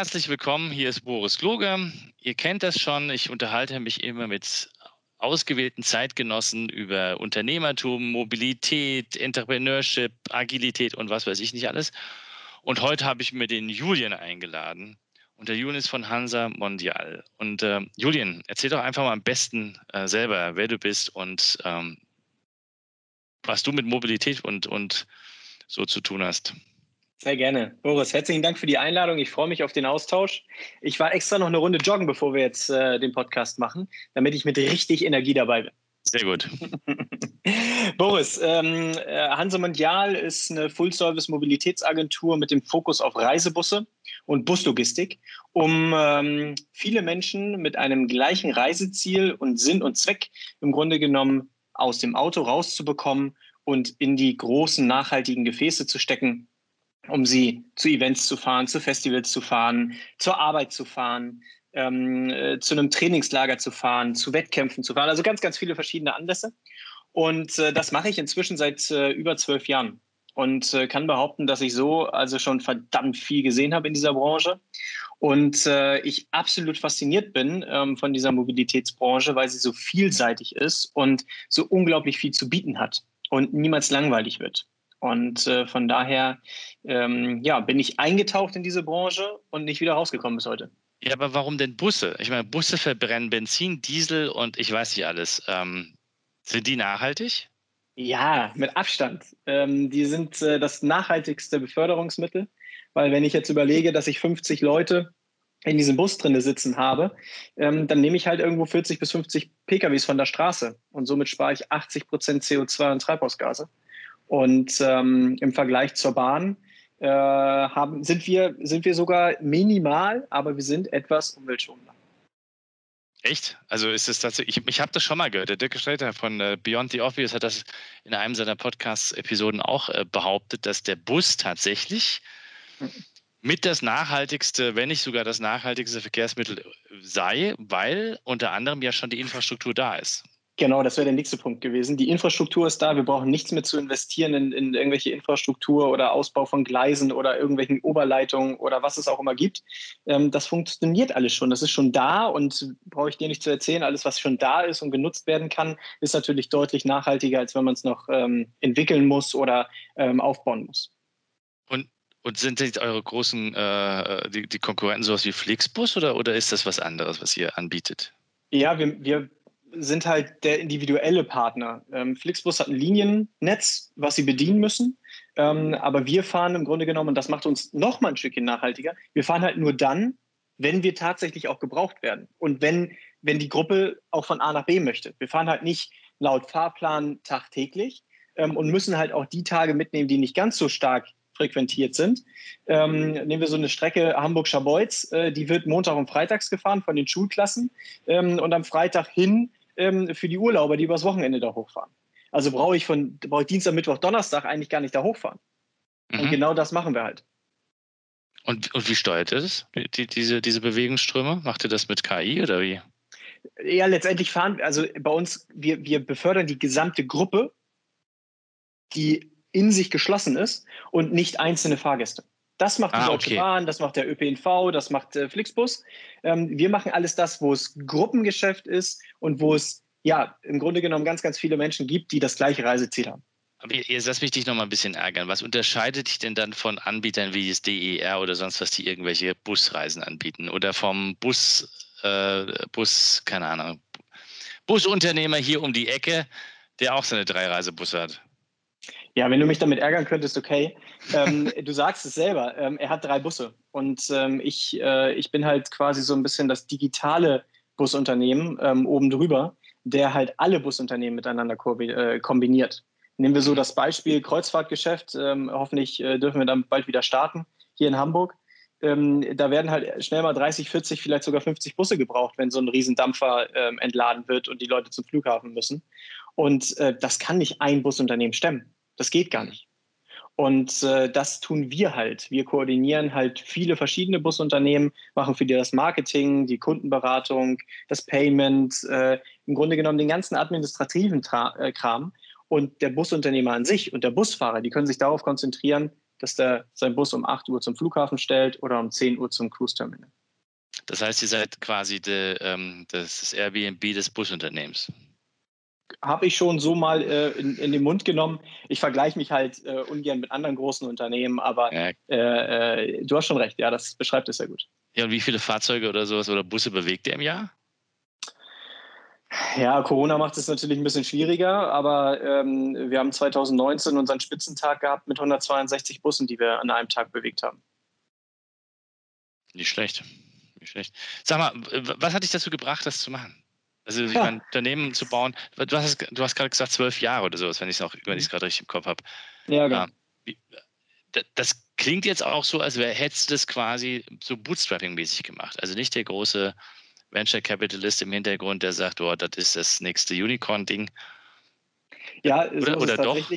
herzlich willkommen. Hier ist Boris Kloge. Ihr kennt das schon. Ich unterhalte mich immer mit ausgewählten Zeitgenossen über Unternehmertum, Mobilität, Entrepreneurship, Agilität und was weiß ich nicht alles. Und heute habe ich mir den Julian eingeladen. Und der Julian ist von Hansa Mondial. Und äh, Julian, erzähl doch einfach mal am besten äh, selber, wer du bist und ähm, was du mit Mobilität und, und so zu tun hast. Sehr gerne. Boris, herzlichen Dank für die Einladung. Ich freue mich auf den Austausch. Ich war extra noch eine Runde joggen, bevor wir jetzt äh, den Podcast machen, damit ich mit richtig Energie dabei bin. Sehr gut. Boris, ähm, äh, Hanse Mondial ist eine Full-Service-Mobilitätsagentur mit dem Fokus auf Reisebusse und Buslogistik, um ähm, viele Menschen mit einem gleichen Reiseziel und Sinn und Zweck im Grunde genommen aus dem Auto rauszubekommen und in die großen nachhaltigen Gefäße zu stecken, um sie zu Events zu fahren, zu Festivals zu fahren, zur Arbeit zu fahren, ähm, äh, zu einem Trainingslager zu fahren, zu Wettkämpfen zu fahren. Also ganz, ganz viele verschiedene Anlässe. Und äh, das mache ich inzwischen seit äh, über zwölf Jahren und äh, kann behaupten, dass ich so also schon verdammt viel gesehen habe in dieser Branche und äh, ich absolut fasziniert bin ähm, von dieser Mobilitätsbranche, weil sie so vielseitig ist und so unglaublich viel zu bieten hat und niemals langweilig wird. Und äh, von daher ähm, ja, bin ich eingetaucht in diese Branche und nicht wieder rausgekommen bis heute. Ja, aber warum denn Busse? Ich meine, Busse verbrennen Benzin, Diesel und ich weiß nicht alles. Ähm, sind die nachhaltig? Ja, mit Abstand. Ähm, die sind äh, das nachhaltigste Beförderungsmittel, weil wenn ich jetzt überlege, dass ich 50 Leute in diesem Bus drinne sitzen habe, ähm, dann nehme ich halt irgendwo 40 bis 50 PKWs von der Straße und somit spare ich 80 Prozent CO2 und Treibhausgase. Und ähm, im Vergleich zur Bahn äh, haben, sind, wir, sind wir sogar minimal, aber wir sind etwas umweltschonender. Echt? Also ist es tatsächlich, ich, ich habe das schon mal gehört. Der Dirk Streiter von äh, Beyond the Obvious hat das in einem seiner Podcast-Episoden auch äh, behauptet, dass der Bus tatsächlich mit das nachhaltigste, wenn nicht sogar das nachhaltigste Verkehrsmittel sei, weil unter anderem ja schon die Infrastruktur da ist. Genau, das wäre der nächste Punkt gewesen. Die Infrastruktur ist da. Wir brauchen nichts mehr zu investieren in, in, irgendwelche Infrastruktur oder Ausbau von Gleisen oder irgendwelchen Oberleitungen oder was es auch immer gibt. Ähm, das funktioniert alles schon. Das ist schon da und brauche ich dir nicht zu erzählen. Alles, was schon da ist und genutzt werden kann, ist natürlich deutlich nachhaltiger, als wenn man es noch ähm, entwickeln muss oder ähm, aufbauen muss. Und, und sind jetzt eure großen äh, die, die Konkurrenten sowas wie Flixbus oder, oder ist das was anderes, was ihr anbietet? Ja, wir, wir sind halt der individuelle Partner. Ähm, Flixbus hat ein Liniennetz, was sie bedienen müssen. Ähm, aber wir fahren im Grunde genommen, und das macht uns noch mal ein Stückchen nachhaltiger, wir fahren halt nur dann, wenn wir tatsächlich auch gebraucht werden. Und wenn, wenn die Gruppe auch von A nach B möchte. Wir fahren halt nicht laut Fahrplan tagtäglich ähm, und müssen halt auch die Tage mitnehmen, die nicht ganz so stark frequentiert sind. Ähm, nehmen wir so eine Strecke Hamburg-Scharbeutz, äh, die wird Montag und Freitags gefahren von den Schulklassen ähm, und am Freitag hin ähm, für die Urlauber, die übers Wochenende da hochfahren. Also brauche ich von brauche ich Dienstag, Mittwoch, Donnerstag eigentlich gar nicht da hochfahren. Mhm. Und genau das machen wir halt. Und, und wie steuert ihr das, die, diese, diese Bewegungsströme? Macht ihr das mit KI oder wie? Ja, letztendlich fahren, also bei uns, wir, wir befördern die gesamte Gruppe, die in sich geschlossen ist und nicht einzelne Fahrgäste. Das macht die ah, Deutsche okay. Bahn, das macht der ÖPNV, das macht äh, Flixbus. Ähm, wir machen alles das, wo es Gruppengeschäft ist und wo es ja im Grunde genommen ganz, ganz viele Menschen gibt, die das gleiche Reiseziel haben. Aber jetzt lass mich dich noch mal ein bisschen ärgern. Was unterscheidet dich denn dann von Anbietern wie das DER oder sonst was, die irgendwelche Busreisen anbieten? Oder vom Bus, äh, Bus, keine Ahnung, Busunternehmer hier um die Ecke, der auch seine drei Reisebusse hat? Ja, wenn du mich damit ärgern könntest, okay. Ähm, du sagst es selber, ähm, er hat drei Busse und ähm, ich, äh, ich bin halt quasi so ein bisschen das digitale Busunternehmen ähm, oben drüber, der halt alle Busunternehmen miteinander äh, kombiniert. Nehmen wir so das Beispiel Kreuzfahrtgeschäft. Ähm, hoffentlich äh, dürfen wir dann bald wieder starten hier in Hamburg. Ähm, da werden halt schnell mal 30, 40, vielleicht sogar 50 Busse gebraucht, wenn so ein Riesendampfer entladen wird und die Leute zum Flughafen müssen. Und äh, das kann nicht ein Busunternehmen stemmen. Das geht gar nicht. Und äh, das tun wir halt. Wir koordinieren halt viele verschiedene Busunternehmen, machen für die das Marketing, die Kundenberatung, das Payment, äh, im Grunde genommen den ganzen administrativen Tra äh, Kram. Und der Busunternehmer an sich und der Busfahrer, die können sich darauf konzentrieren, dass der seinen Bus um 8 Uhr zum Flughafen stellt oder um 10 Uhr zum Cruise Terminal. Das heißt, ihr seid quasi de, ähm, das Airbnb des Busunternehmens. Habe ich schon so mal äh, in, in, den Mund genommen. Ich vergleiche mich halt äh, ungern mit anderen großen Unternehmen, aber ja. äh, äh du hast schon recht, ja, das beschreibt es sehr gut. Ja, und wie viele Fahrzeuge oder sowas oder Busse bewegt ihr im Jahr? Ja, Corona macht es natürlich ein bisschen schwieriger, aber ähm, wir haben 2019 unseren Spitzentag gehabt mit 162 Bussen, die wir an einem Tag bewegt haben. Nicht schlecht. Nicht schlecht. Sag mal, was hat dich dazu gebracht, das zu machen? Also ich ja. mein Unternehmen zu bauen. Du hast, du hast gerade gesagt zwölf Jahre oder sowas, wenn ich es auch, wenn ich es mhm. gerade richtig im Kopf habe. Ja, genau. Ja, das klingt jetzt auch so, als wäre hättest du das quasi so Bootstrapping-mäßig gemacht. Also nicht der große Venture Capitalist im Hintergrund, der sagt, oh, das ist das nächste Unicorn-Ding. Ja, so oder, oder doch?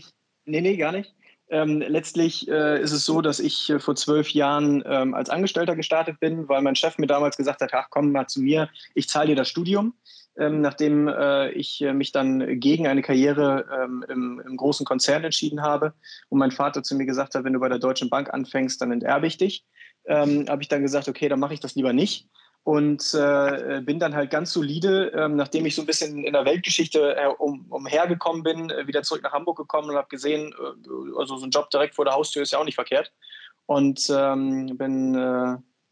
Nee, nee, gar nicht. Ähm, letztlich äh, ist es so, dass ich äh, vor zwölf Jahren ähm, als Angestellter gestartet bin, weil mein Chef mir damals gesagt hat, ach komm mal zu mir, ich zahle dir das Studium. Ähm, nachdem äh, ich äh, mich dann gegen eine Karriere ähm, im, im, großen Konzern entschieden habe und mein Vater zu mir gesagt hat, wenn du bei der Deutschen Bank anfängst, dann enterbe ich dich, ähm, habe ich dann gesagt, okay, dann mache ich das lieber nicht und äh, bin dann halt ganz solide, ähm, nachdem ich so ein bisschen in der Weltgeschichte äh, um, umhergekommen bin, äh, wieder zurück nach Hamburg gekommen und habe gesehen, also so ein Job direkt vor der Haustür ist ja auch nicht verkehrt. Und ähm, bin,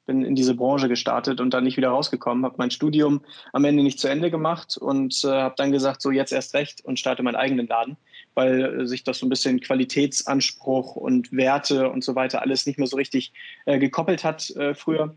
bin in diese Branche gestartet und dann nicht wieder rausgekommen, habe mein Studium am Ende nicht zu Ende gemacht und äh, habe dann gesagt, so jetzt erst recht und starte meinen eigenen Laden, weil sich das so ein bisschen Qualitätsanspruch und Werte und so weiter alles nicht mehr so richtig gekoppelt hat früher.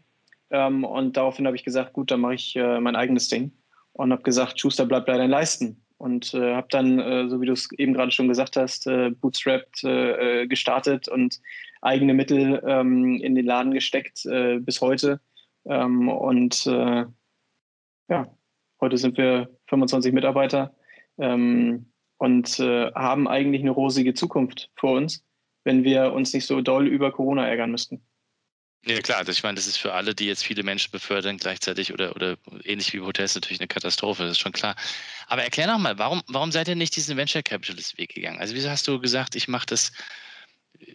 Ähm, und daraufhin habe ich gesagt, gut, dann mache ich äh, mein eigenes Ding. Und habe gesagt, Schuster, bleib bei deinen Leisten. Und äh, habe dann, äh, so wie du es eben gerade schon gesagt hast, äh, bootstrapped äh, äh, gestartet und eigene Mittel ähm, in den Laden gesteckt bis heute. Ähm, und ja, heute sind wir 25 Mitarbeiter ähm, und haben eigentlich eine rosige Zukunft vor uns, wenn wir uns nicht so doll über Corona ärgern müssten. Ja klar, also ich meine, das ist für alle, die jetzt viele Menschen befördern gleichzeitig oder, oder ähnlich wie Hotels natürlich eine Katastrophe, das ist schon klar. Aber erklär noch mal, warum, warum seid ihr nicht diesen Venture Capitalist Weg gegangen? Also wieso hast du gesagt, ich mache das äh,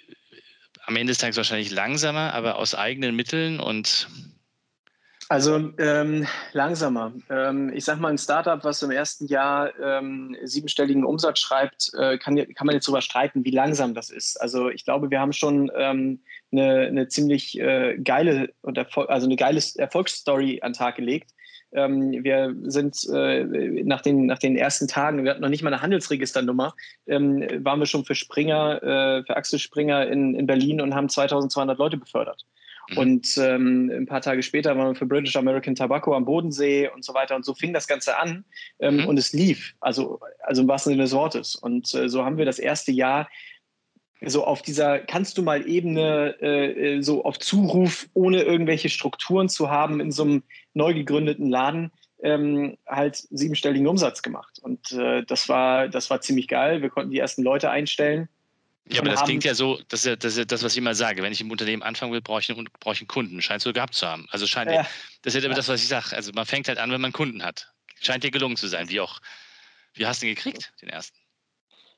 am Ende des Tages wahrscheinlich langsamer, aber aus eigenen Mitteln und also ähm, langsamer. Ähm, ich sage mal, ein Startup, was im ersten Jahr ähm, siebenstelligen Umsatz schreibt, äh, kann, kann man jetzt darüber streiten, wie langsam das ist. Also ich glaube, wir haben schon ähm, eine, eine ziemlich äh, geile also eine geile Erfolgsstory an den Tag gelegt. Ähm, wir sind äh, nach, den, nach den ersten Tagen, wir hatten noch nicht mal eine Handelsregisternummer, ähm, waren wir schon für Springer, äh, für Axel Springer in, in Berlin und haben 2200 Leute befördert. Mhm. Und ähm, ein paar Tage später waren wir für British American Tobacco am Bodensee und so weiter. Und so fing das Ganze an ähm, mhm. und es lief, also, also im wahrsten Sinne des Wortes. Und äh, so haben wir das erste Jahr so auf dieser kannst du mal Ebene äh, äh, so auf Zuruf, ohne irgendwelche Strukturen zu haben, in so einem neu gegründeten Laden ähm, halt siebenstelligen Umsatz gemacht. Und äh, das war das war ziemlich geil. Wir konnten die ersten Leute einstellen ja, aber das klingt ja so, das ist ja, das ist ja das, was ich immer sage. Wenn ich im Unternehmen anfangen will, brauche ich einen, brauche ich einen Kunden. Scheint so gehabt zu haben. Also scheint, ja. das ist ja, das, was ich sage. Also man fängt halt an, wenn man Kunden hat. Scheint dir gelungen zu sein. Wie auch, wie hast du den gekriegt, den ersten?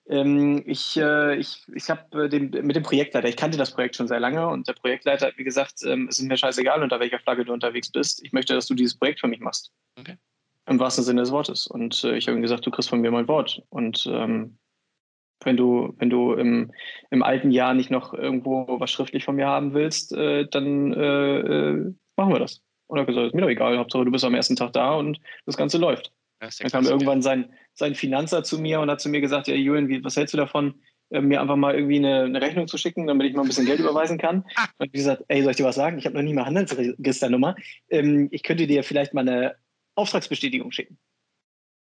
Ähm, ich äh, ich, ich habe äh, mit dem Projektleiter, ich kannte das Projekt schon sehr lange und der Projektleiter hat mir gesagt, ähm, es ist mir scheißegal, unter welcher Flagge du unterwegs bist. Ich möchte, dass du dieses Projekt für mich machst. Okay. Im wahrsten Sinne des Wortes. Und äh, ich habe ihm gesagt, du kriegst von mir mein Wort. Und ähm, wenn du, wenn du im, im alten Jahr nicht noch irgendwo was schriftlich von mir haben willst, äh, dann äh, äh, machen wir das. Und er hat gesagt, ist mir doch egal, Hauptsache du bist am ersten Tag da und das Ganze läuft. dann kam irgendwann sein, sein Finanzer zu mir und hat zu mir gesagt, ja Julian, wie, was hältst du davon, äh, mir einfach mal irgendwie eine, eine, Rechnung zu schicken, damit ich mal ein bisschen Geld überweisen kann. Und ich gesagt, ey, soll ich dir was sagen? Ich habe noch nie mal Handelsregisternummer. Ähm, ich könnte dir vielleicht mal eine Auftragsbestätigung schicken.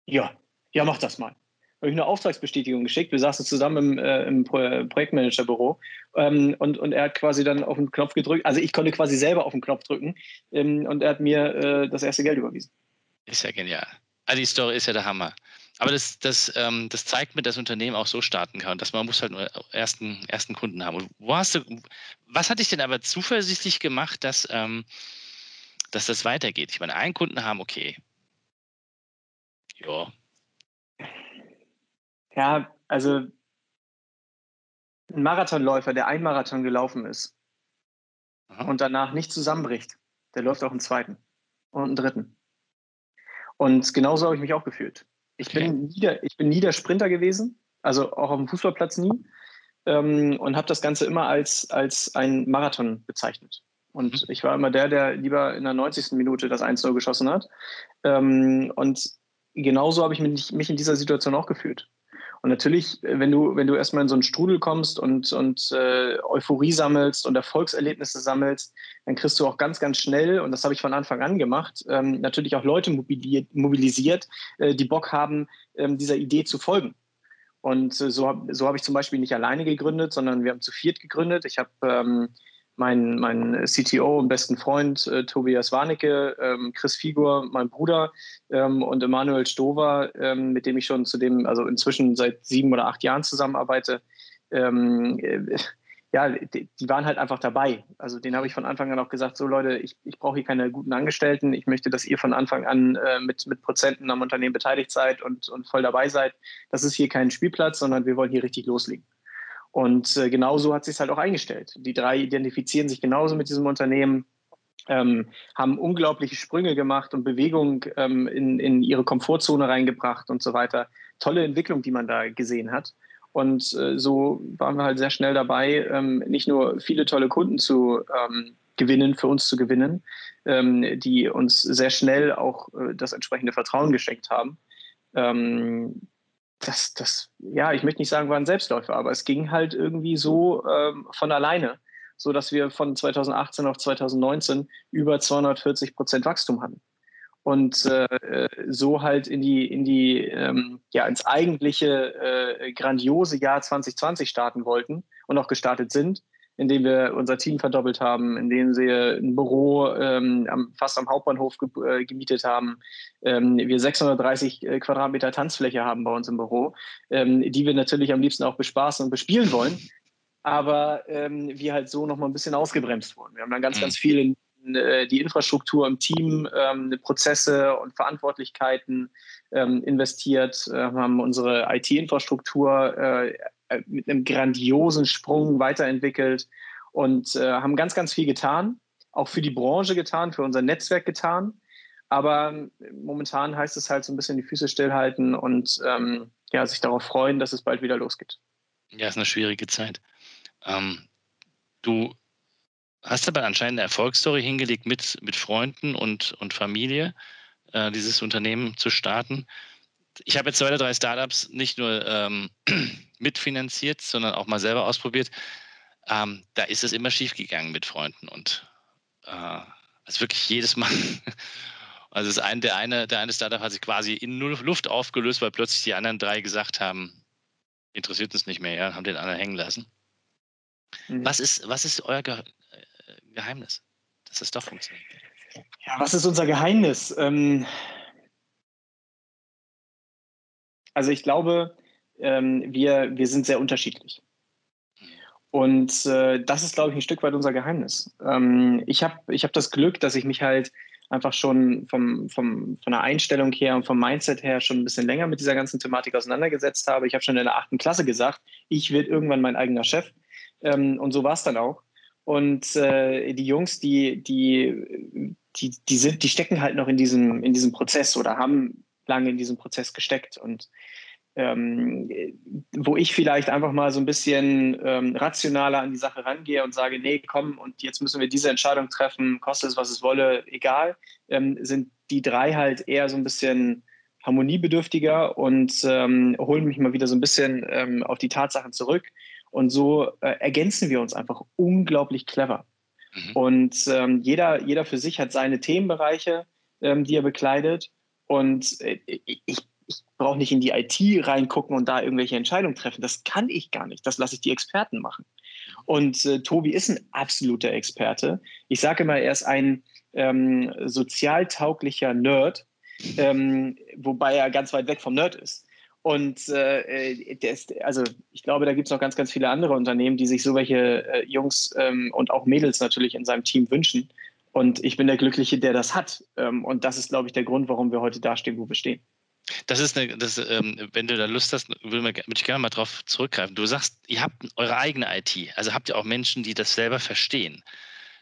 Ja, ja, mach das mal habe ich eine Auftragsbestätigung geschickt. Wir saßen zusammen im, äh, im Pro Projektmanagerbüro ähm, und, und er hat quasi dann auf den Knopf gedrückt. Also ich konnte quasi selber auf den Knopf drücken ähm, und er hat mir äh, das erste Geld überwiesen. Ist ja genial. Also die Story ist ja der Hammer. Aber das, das, ähm, das zeigt mir, dass Unternehmen auch so starten kann, dass man muss halt nur ersten, ersten Kunden haben. Und wo hast du, was hat dich denn aber zuversichtlich gemacht, dass, ähm, dass das weitergeht? Ich meine, einen Kunden haben, okay. Ja, ja, also ein Marathonläufer, der ein Marathon gelaufen ist Aha. und danach nicht zusammenbricht, der läuft auch einen zweiten und einen dritten. Und genauso habe ich mich auch gefühlt. Ich, okay. bin, nie der, ich bin nie der Sprinter gewesen, also auch auf dem Fußballplatz nie, ähm, und habe das Ganze immer als, als ein Marathon bezeichnet. Und mhm. ich war immer der, der lieber in der 90. Minute das 1-0 geschossen hat. Ähm, und genauso habe ich mich, mich in dieser Situation auch gefühlt. Und natürlich, wenn du, wenn du erstmal in so einen Strudel kommst und, und äh, Euphorie sammelst und Erfolgserlebnisse sammelst, dann kriegst du auch ganz, ganz schnell, und das habe ich von Anfang an gemacht, ähm, natürlich auch Leute mobilisiert, äh, die Bock haben, ähm, dieser Idee zu folgen. Und äh, so, so habe ich zum Beispiel nicht alleine gegründet, sondern wir haben zu viert gegründet. Ich habe ähm, mein, mein CTO und besten Freund äh, Tobias Warnecke, ähm, Chris Figur, mein Bruder ähm, und Emanuel Stover, ähm, mit dem ich schon zu dem, also inzwischen seit sieben oder acht Jahren zusammenarbeite. Ähm, äh, ja, die, die, waren halt einfach dabei. Also den habe ich von Anfang an auch gesagt, so Leute, ich, ich brauche hier keine guten Angestellten. Ich möchte, dass ihr von Anfang an äh, mit, mit Prozenten am Unternehmen beteiligt seid und, und voll dabei seid. Das ist hier kein Spielplatz, sondern wir wollen hier richtig loslegen. Und äh, genauso hat sich halt auch eingestellt. Die drei identifizieren sich genauso mit diesem Unternehmen, ähm, haben unglaubliche Sprünge gemacht und Bewegung ähm, in, in ihre Komfortzone reingebracht und so weiter. Tolle Entwicklung, die man da gesehen hat. Und äh, so waren wir halt sehr schnell dabei, ähm, nicht nur viele tolle Kunden zu ähm, gewinnen, für uns zu gewinnen, ähm, die uns sehr schnell auch äh, das entsprechende Vertrauen geschenkt haben, ähm, das, das, ja, ich möchte nicht sagen, war ein Selbstläufer, aber es ging halt irgendwie so ähm, von alleine, so dass wir von 2018 auf 2019 über 240 Prozent Wachstum hatten. Und äh, so halt in die, in die, ähm, ja, ins eigentliche äh, grandiose Jahr 2020 starten wollten und auch gestartet sind indem wir unser Team verdoppelt haben, indem wir ein Büro ähm, am, fast am Hauptbahnhof ge äh, gemietet haben, ähm, wir 630 äh, Quadratmeter Tanzfläche haben bei uns im Büro, ähm, die wir natürlich am liebsten auch bespaßen und bespielen wollen, aber ähm, wir halt so nochmal ein bisschen ausgebremst wurden. Wir haben dann ganz, mhm. ganz viel in äh, die Infrastruktur im Team, ähm, Prozesse und Verantwortlichkeiten ähm, investiert, äh, haben unsere IT-Infrastruktur äh, äh, mit einem grandiosen Sprung weiterentwickelt und äh, haben ganz, ganz viel getan, auch für die Branche getan, für unser Netzwerk getan. Aber ähm, momentan heißt es halt so ein bisschen die Füße stillhalten und ähm, ja, sich darauf freuen, dass es bald wieder losgeht. Ja, ist eine schwierige Zeit. Ähm, du hast aber anscheinend eine Erfolgsstory hingelegt mit, mit Freunden und, und Familie, äh, dieses Unternehmen zu starten ich habe jetzt zwei oder drei Startups nicht nur ähm, mitfinanziert, sondern auch mal selber ausprobiert. Ähm, da ist es immer schief gegangen mit Freunden und äh, also wirklich jedes Mal. Also das eine, der, eine, der eine Startup hat sich quasi in Luft aufgelöst, weil plötzlich die anderen drei gesagt haben, interessiert uns nicht mehr, ja, haben den anderen hängen lassen. Mhm. Was, ist, was ist euer Ge äh, Geheimnis, dass das doch funktioniert? Ja, was ist unser Geheimnis? Ähm, Also ich glaube, ähm, wir, wir sind sehr unterschiedlich. Und äh, das ist, glaube ich, ein Stück weit unser Geheimnis. Ähm, ich habe ich hab das Glück, dass ich mich halt einfach schon vom, vom, von der Einstellung her und vom Mindset her schon ein bisschen länger mit dieser ganzen Thematik auseinandergesetzt habe. Ich habe schon in der achten Klasse gesagt, ich werde irgendwann mein eigener Chef. Ähm, und so war es dann auch. Und äh, die Jungs, die, die, die, die, sind, die stecken halt noch in diesem, in diesem Prozess oder haben lange in diesem Prozess gesteckt. Und ähm, wo ich vielleicht einfach mal so ein bisschen ähm, rationaler an die Sache rangehe und sage, nee, komm, und jetzt müssen wir diese Entscheidung treffen, koste es, was es wolle, egal, ähm, sind die drei halt eher so ein bisschen harmoniebedürftiger und ähm, holen mich mal wieder so ein bisschen ähm, auf die Tatsachen zurück. Und so äh, ergänzen wir uns einfach unglaublich clever. Mhm. Und ähm, jeder, jeder für sich hat seine Themenbereiche, die er bekleidet. Und äh, ich, ich brauche nicht in die IT reingucken und da irgendwelche Entscheidungen treffen. Das kann ich gar nicht. Das lasse ich die Experten machen. Und äh, Tobi ist ein absoluter Experte. Ich sage immer, er ist ein ähm, sozialtauglicher Nerd, ähm, wobei er ganz weit weg vom Nerd ist. Und äh, ist, also ich glaube, da gibt es noch ganz, ganz viele andere Unternehmen, die sich so welche äh, Jungs ähm, und auch Mädels natürlich in seinem Team wünschen. Und ich bin der Glückliche, der das hat. Ähm, und das ist, glaube ich, der Grund, warum wir heute dastehen, wo wir stehen. Das ist eine, das, ähm, wenn du da Lust hast, würde ich gerne mal drauf zurückgreifen. Du sagst, ihr habt eure eigene IT, also habt ihr auch Menschen, die das selber verstehen.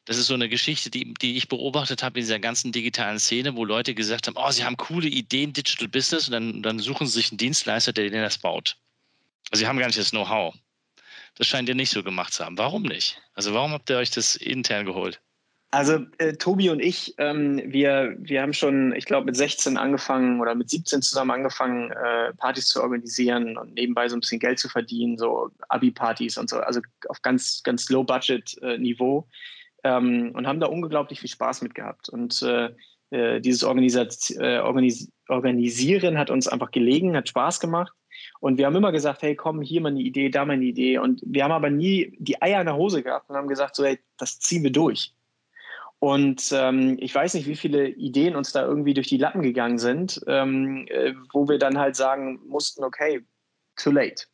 Das ist so eine Geschichte, die, die ich beobachtet habe in dieser ganzen digitalen Szene, wo Leute gesagt haben, oh, sie haben coole Ideen, Digital Business, und dann, dann suchen sie sich einen Dienstleister, der denen das baut. Also sie haben gar nicht das Know-how. Das scheint ihr nicht so gemacht zu haben. Warum nicht? Also warum habt ihr euch das intern geholt? Also äh, Tobi und ich, ähm, wir, wir haben schon, ich glaube, mit 16 angefangen oder mit 17 zusammen angefangen, äh, Partys zu organisieren und nebenbei so ein bisschen Geld zu verdienen, so Abi-Partys und so, also auf ganz, ganz Low-Budget-Niveau äh, ähm, und haben da unglaublich viel Spaß mit gehabt. Und äh, äh, dieses Organis äh, Organis Organisieren hat uns einfach gelegen, hat Spaß gemacht. Und wir haben immer gesagt, hey, komm, hier mal eine Idee, da mal eine Idee. Und wir haben aber nie die Eier in der Hose gehabt und haben gesagt, so, hey, das ziehen wir durch. Und ähm, ich weiß nicht, wie viele Ideen uns da irgendwie durch die Lappen gegangen sind, ähm, äh, wo wir dann halt sagen mussten, okay, too late.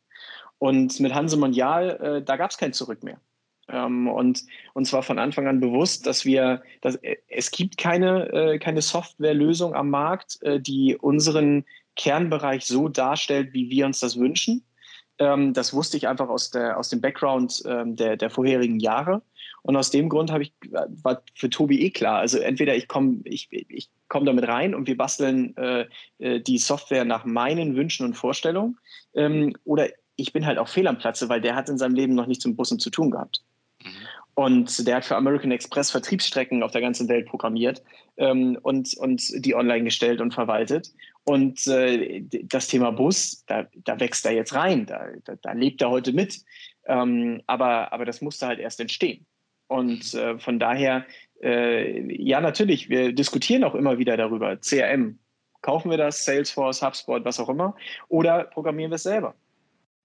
Und mit Hanse Mondial, äh, da gab es kein Zurück mehr. Ähm, und uns war von Anfang an bewusst, dass wir, dass, äh, es gibt keine, äh, keine Softwarelösung am Markt, äh, die unseren Kernbereich so darstellt, wie wir uns das wünschen. Ähm, das wusste ich einfach aus, der, aus dem Background ähm, der, der vorherigen Jahre. Und aus dem Grund habe ich, war für Tobi eh klar. Also entweder ich komme ich, ich komm damit rein und wir basteln äh, äh, die Software nach meinen Wünschen und Vorstellungen. Ähm, oder ich bin halt auch fehl am Platze, weil der hat in seinem Leben noch nichts mit Bussen zu tun gehabt. Mhm. Und der hat für American Express Vertriebsstrecken auf der ganzen Welt programmiert ähm, und, und die online gestellt und verwaltet. Und äh, das Thema Bus, da, da wächst er jetzt rein, da, da, da lebt er heute mit. Ähm, aber, aber das musste halt erst entstehen. Und äh, von daher, äh, ja, natürlich, wir diskutieren auch immer wieder darüber. CRM, kaufen wir das, Salesforce, HubSpot, was auch immer, oder programmieren wir es selber?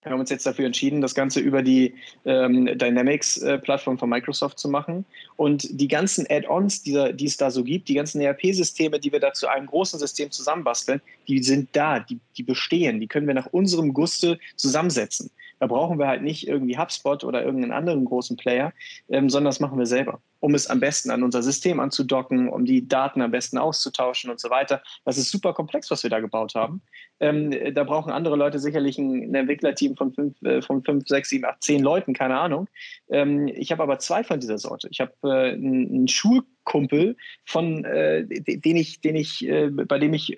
Wir haben uns jetzt dafür entschieden, das Ganze über die ähm, Dynamics-Plattform von Microsoft zu machen. Und die ganzen Add-ons, die, die, es da so gibt, die ganzen ERP-Systeme, die wir da zu einem großen System zusammenbasteln, die sind da, die, die bestehen, die können wir nach unserem Guste zusammensetzen. Da brauchen wir halt nicht irgendwie HubSpot oder irgendeinen anderen großen Player, ähm, sondern das machen wir selber, um es am besten an unser System anzudocken, um die Daten am besten auszutauschen und so weiter. Das ist super komplex, was wir da gebaut haben. Ähm, da brauchen andere Leute sicherlich ein, ein Entwicklerteam von fünf, äh, von fünf, sechs, sieben, acht, zehn Leuten, keine Ahnung. Ähm, ich habe aber zwei von dieser Sorte. Ich habe äh, einen Schulkumpel, von, äh, den ich, den ich, äh, bei dem ich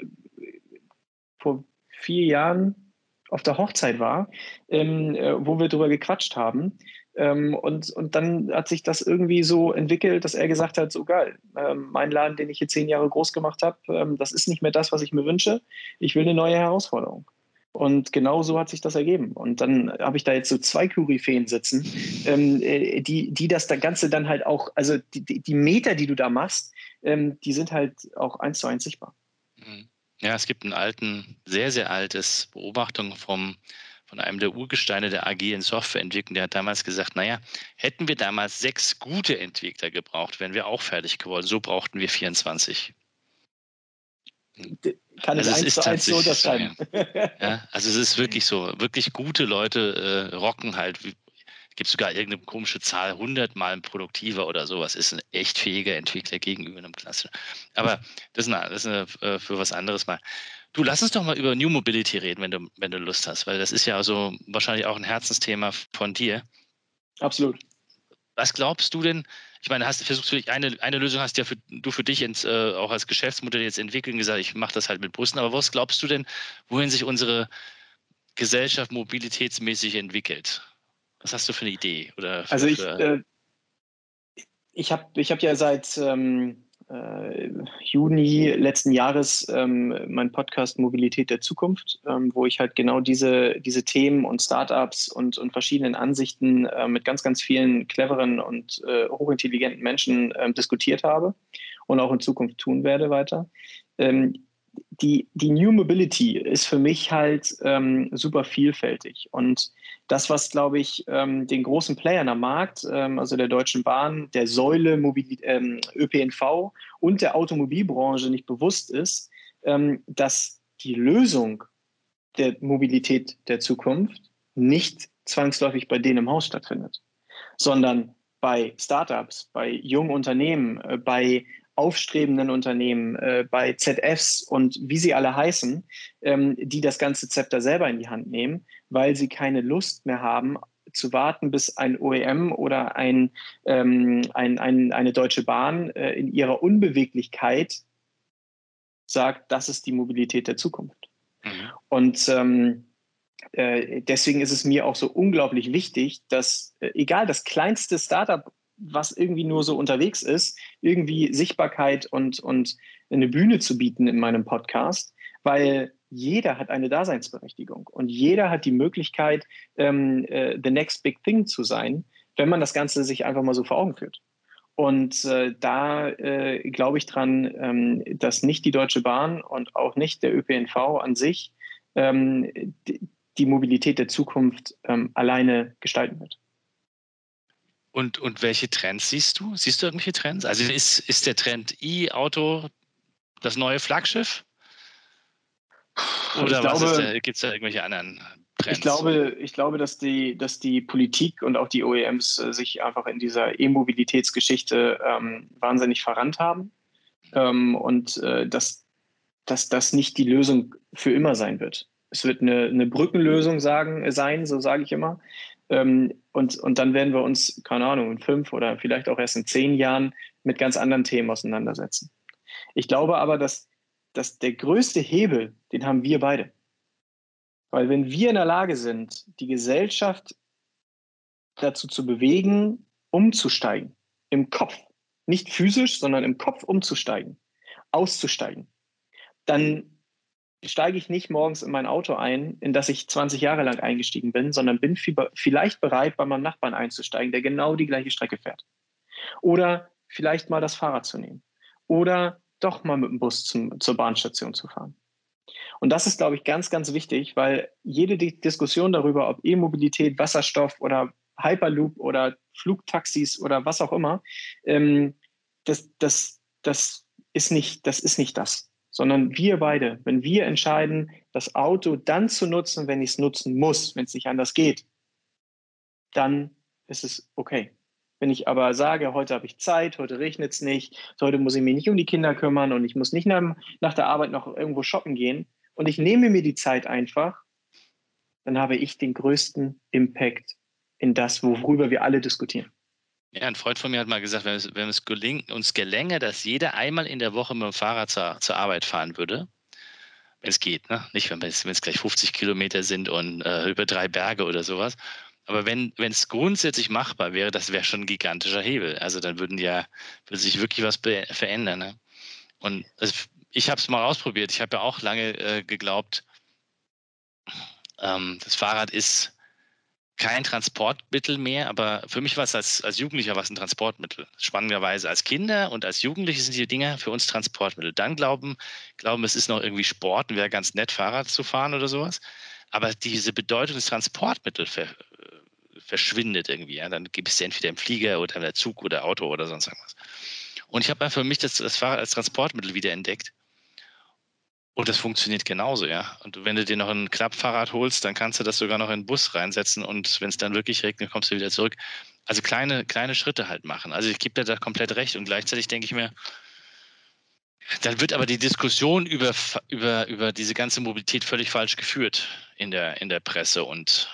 vor vier Jahren auf der Hochzeit war, ähm, äh, wo wir darüber gequatscht haben. Ähm, und, und dann hat sich das irgendwie so entwickelt, dass er gesagt hat, so geil, ähm, mein Laden, den ich hier zehn Jahre groß gemacht habe, ähm, das ist nicht mehr das, was ich mir wünsche. Ich will eine neue Herausforderung. Und genau so hat sich das ergeben. Und dann habe ich da jetzt so zwei Koryphäen sitzen, ähm, äh, die, die das Ganze dann halt auch, also die, die Meter, die du da machst, ähm, die sind halt auch eins zu eins sichtbar. Ja, es gibt ein alten, sehr, sehr altes Beobachtung vom, von einem der Urgesteine der agilen Softwareentwicklung, der hat damals gesagt, naja, hätten wir damals sechs gute Entwickler gebraucht, wären wir auch fertig geworden. So brauchten wir 24. Kann also ich eins zu eins so unterschreiben. Ja, also es ist wirklich so, wirklich gute Leute äh, rocken halt gibt sogar irgendeine komische Zahl, 100 Mal produktiver oder sowas, ist ein echt fähiger Entwickler gegenüber einem Klasse. Aber das ist, eine, das ist eine, äh, für was anderes mal. Du, lass uns doch mal über New Mobility reden, wenn du, wenn du Lust hast, weil das ist ja so wahrscheinlich auch ein Herzensthema von dir. Absolut. Was glaubst du denn? Ich meine, hast versuchst du eine, eine Lösung hast ja für, du für dich ins, äh, auch als Geschäftsmodell jetzt entwickelt und gesagt, ich mache das halt mit Bussen. Aber was glaubst du denn, wohin sich unsere Gesellschaft mobilitätsmäßig entwickelt? Was hast du für eine Idee? Oder also ich, äh, ich habe ich hab ja seit ähm, äh, Juni letzten Jahres ähm, mein Podcast Mobilität der Zukunft, ähm, wo ich halt genau diese, diese Themen und Startups und, und verschiedenen Ansichten äh, mit ganz, ganz vielen cleveren und äh, hochintelligenten Menschen ähm, diskutiert habe und auch in Zukunft tun werde weiter. Ähm, die, die New Mobility ist für mich halt ähm, super vielfältig. Und das, was, glaube ich, ähm, den großen Playern am Markt, ähm, also der Deutschen Bahn, der Säule Mobil ähm, ÖPNV und der Automobilbranche nicht bewusst ist, ähm, dass die Lösung der Mobilität der Zukunft nicht zwangsläufig bei denen im Haus stattfindet, sondern bei Startups, bei jungen Unternehmen, äh, bei aufstrebenden Unternehmen, äh, bei ZFs und wie sie alle heißen, ähm, die das ganze Zepter selber in die Hand nehmen, weil sie keine Lust mehr haben, zu warten, bis ein OEM oder ein, ähm, ein, ein, eine Deutsche Bahn äh, in ihrer Unbeweglichkeit sagt, das ist die Mobilität der Zukunft. Mhm. Und ähm, äh, deswegen ist es mir auch so unglaublich wichtig, dass äh, egal das kleinste Startup, was irgendwie nur so unterwegs ist, irgendwie Sichtbarkeit und, und eine Bühne zu bieten in meinem Podcast, weil jeder hat eine Daseinsberechtigung und jeder hat die Möglichkeit, ähm, äh, the next big thing zu sein, wenn man das Ganze sich einfach mal so vor Augen führt. Und äh, da äh, glaube ich dran, ähm, dass nicht die Deutsche Bahn und auch nicht der ÖPNV an sich ähm, die, Mobilität der Zukunft ähm, alleine gestalten wird. Und, und welche Trends siehst du? Siehst du irgendwelche Trends? Also ist, ist der Trend E-Auto das neue Flaggschiff? Oder gibt es da irgendwelche anderen Trends? Ich glaube, ich glaube dass, die, dass die Politik und auch die OEMs äh, sich einfach in dieser E-Mobilitätsgeschichte ähm, wahnsinnig verrannt haben ähm, und äh, dass, dass das nicht die Lösung für immer sein wird. Es wird eine, eine Brückenlösung sagen, sein, so sage ich immer. Ähm, und, und dann werden wir uns, keine Ahnung, in fünf oder vielleicht auch erst in zehn Jahren mit ganz anderen Themen auseinandersetzen. Ich glaube aber, dass dass der größte Hebel, den haben wir beide. Weil wenn wir in der Lage sind, die Gesellschaft dazu zu bewegen, umzusteigen, im Kopf, nicht physisch, sondern im Kopf umzusteigen, auszusteigen, dann steige ich nicht morgens in mein Auto ein, in das ich 20 Jahre lang eingestiegen bin, sondern bin vielleicht bereit, bei meinem Nachbarn einzusteigen, der genau die gleiche Strecke fährt. Oder vielleicht mal das Fahrrad zu nehmen. Oder doch mal mit dem Bus zum, zur Bahnstation zu fahren. Und das ist, glaube ich, ganz, ganz wichtig, weil jede Diskussion darüber, ob E-Mobilität, Wasserstoff oder Hyperloop oder Flugtaxis oder was auch immer, ähm, das, das, das, ist nicht, das ist nicht das. Sondern wir beide, wenn wir entscheiden, das Auto dann zu nutzen, wenn ich es nutzen muss, wenn es nicht anders geht, dann ist es okay. Wenn ich aber sage, heute habe ich Zeit, heute regnet es nicht, heute muss ich mich nicht um die Kinder kümmern und ich muss nicht nach, nach der Arbeit noch irgendwo shoppen gehen und ich nehme mir die Zeit einfach, dann habe ich den größten Impact in das, worüber wir alle diskutieren. Ja, ein Freund von mir hat mal gesagt, wenn es, wenn es gelingt, uns gelänge, dass jeder einmal in der Woche mit dem Fahrrad zur, zur Arbeit fahren würde, wenn es geht, ne? nicht wenn es, wenn es gleich 50 Kilometer sind und äh, über drei Berge oder sowas, aber wenn es grundsätzlich machbar wäre, das wäre schon ein gigantischer Hebel. Also dann würden ja, würde sich wirklich was verändern. Ne? Und also ich habe es mal ausprobiert. Ich habe ja auch lange äh, geglaubt, ähm, das Fahrrad ist kein Transportmittel mehr, aber für mich war es als, als Jugendlicher was ein Transportmittel. Spannenderweise als Kinder und als Jugendliche sind die Dinger für uns Transportmittel. Dann glauben, glauben, es ist noch irgendwie Sport und wäre ganz nett, Fahrrad zu fahren oder sowas. Aber diese Bedeutung des Transportmittels verschwindet irgendwie. Ja? Dann gibt es entweder im Flieger oder im Zug oder Auto oder sonst irgendwas. Und ich habe für mich das, das Fahrrad als Transportmittel wieder entdeckt. Und das funktioniert genauso, ja. Und wenn du dir noch ein Klappfahrrad holst, dann kannst du das sogar noch in den Bus reinsetzen und wenn es dann wirklich regnet, kommst du wieder zurück. Also kleine, kleine Schritte halt machen. Also ich gebe dir da komplett recht und gleichzeitig denke ich mir, dann wird aber die Diskussion über, über, über diese ganze Mobilität völlig falsch geführt in der, in der Presse und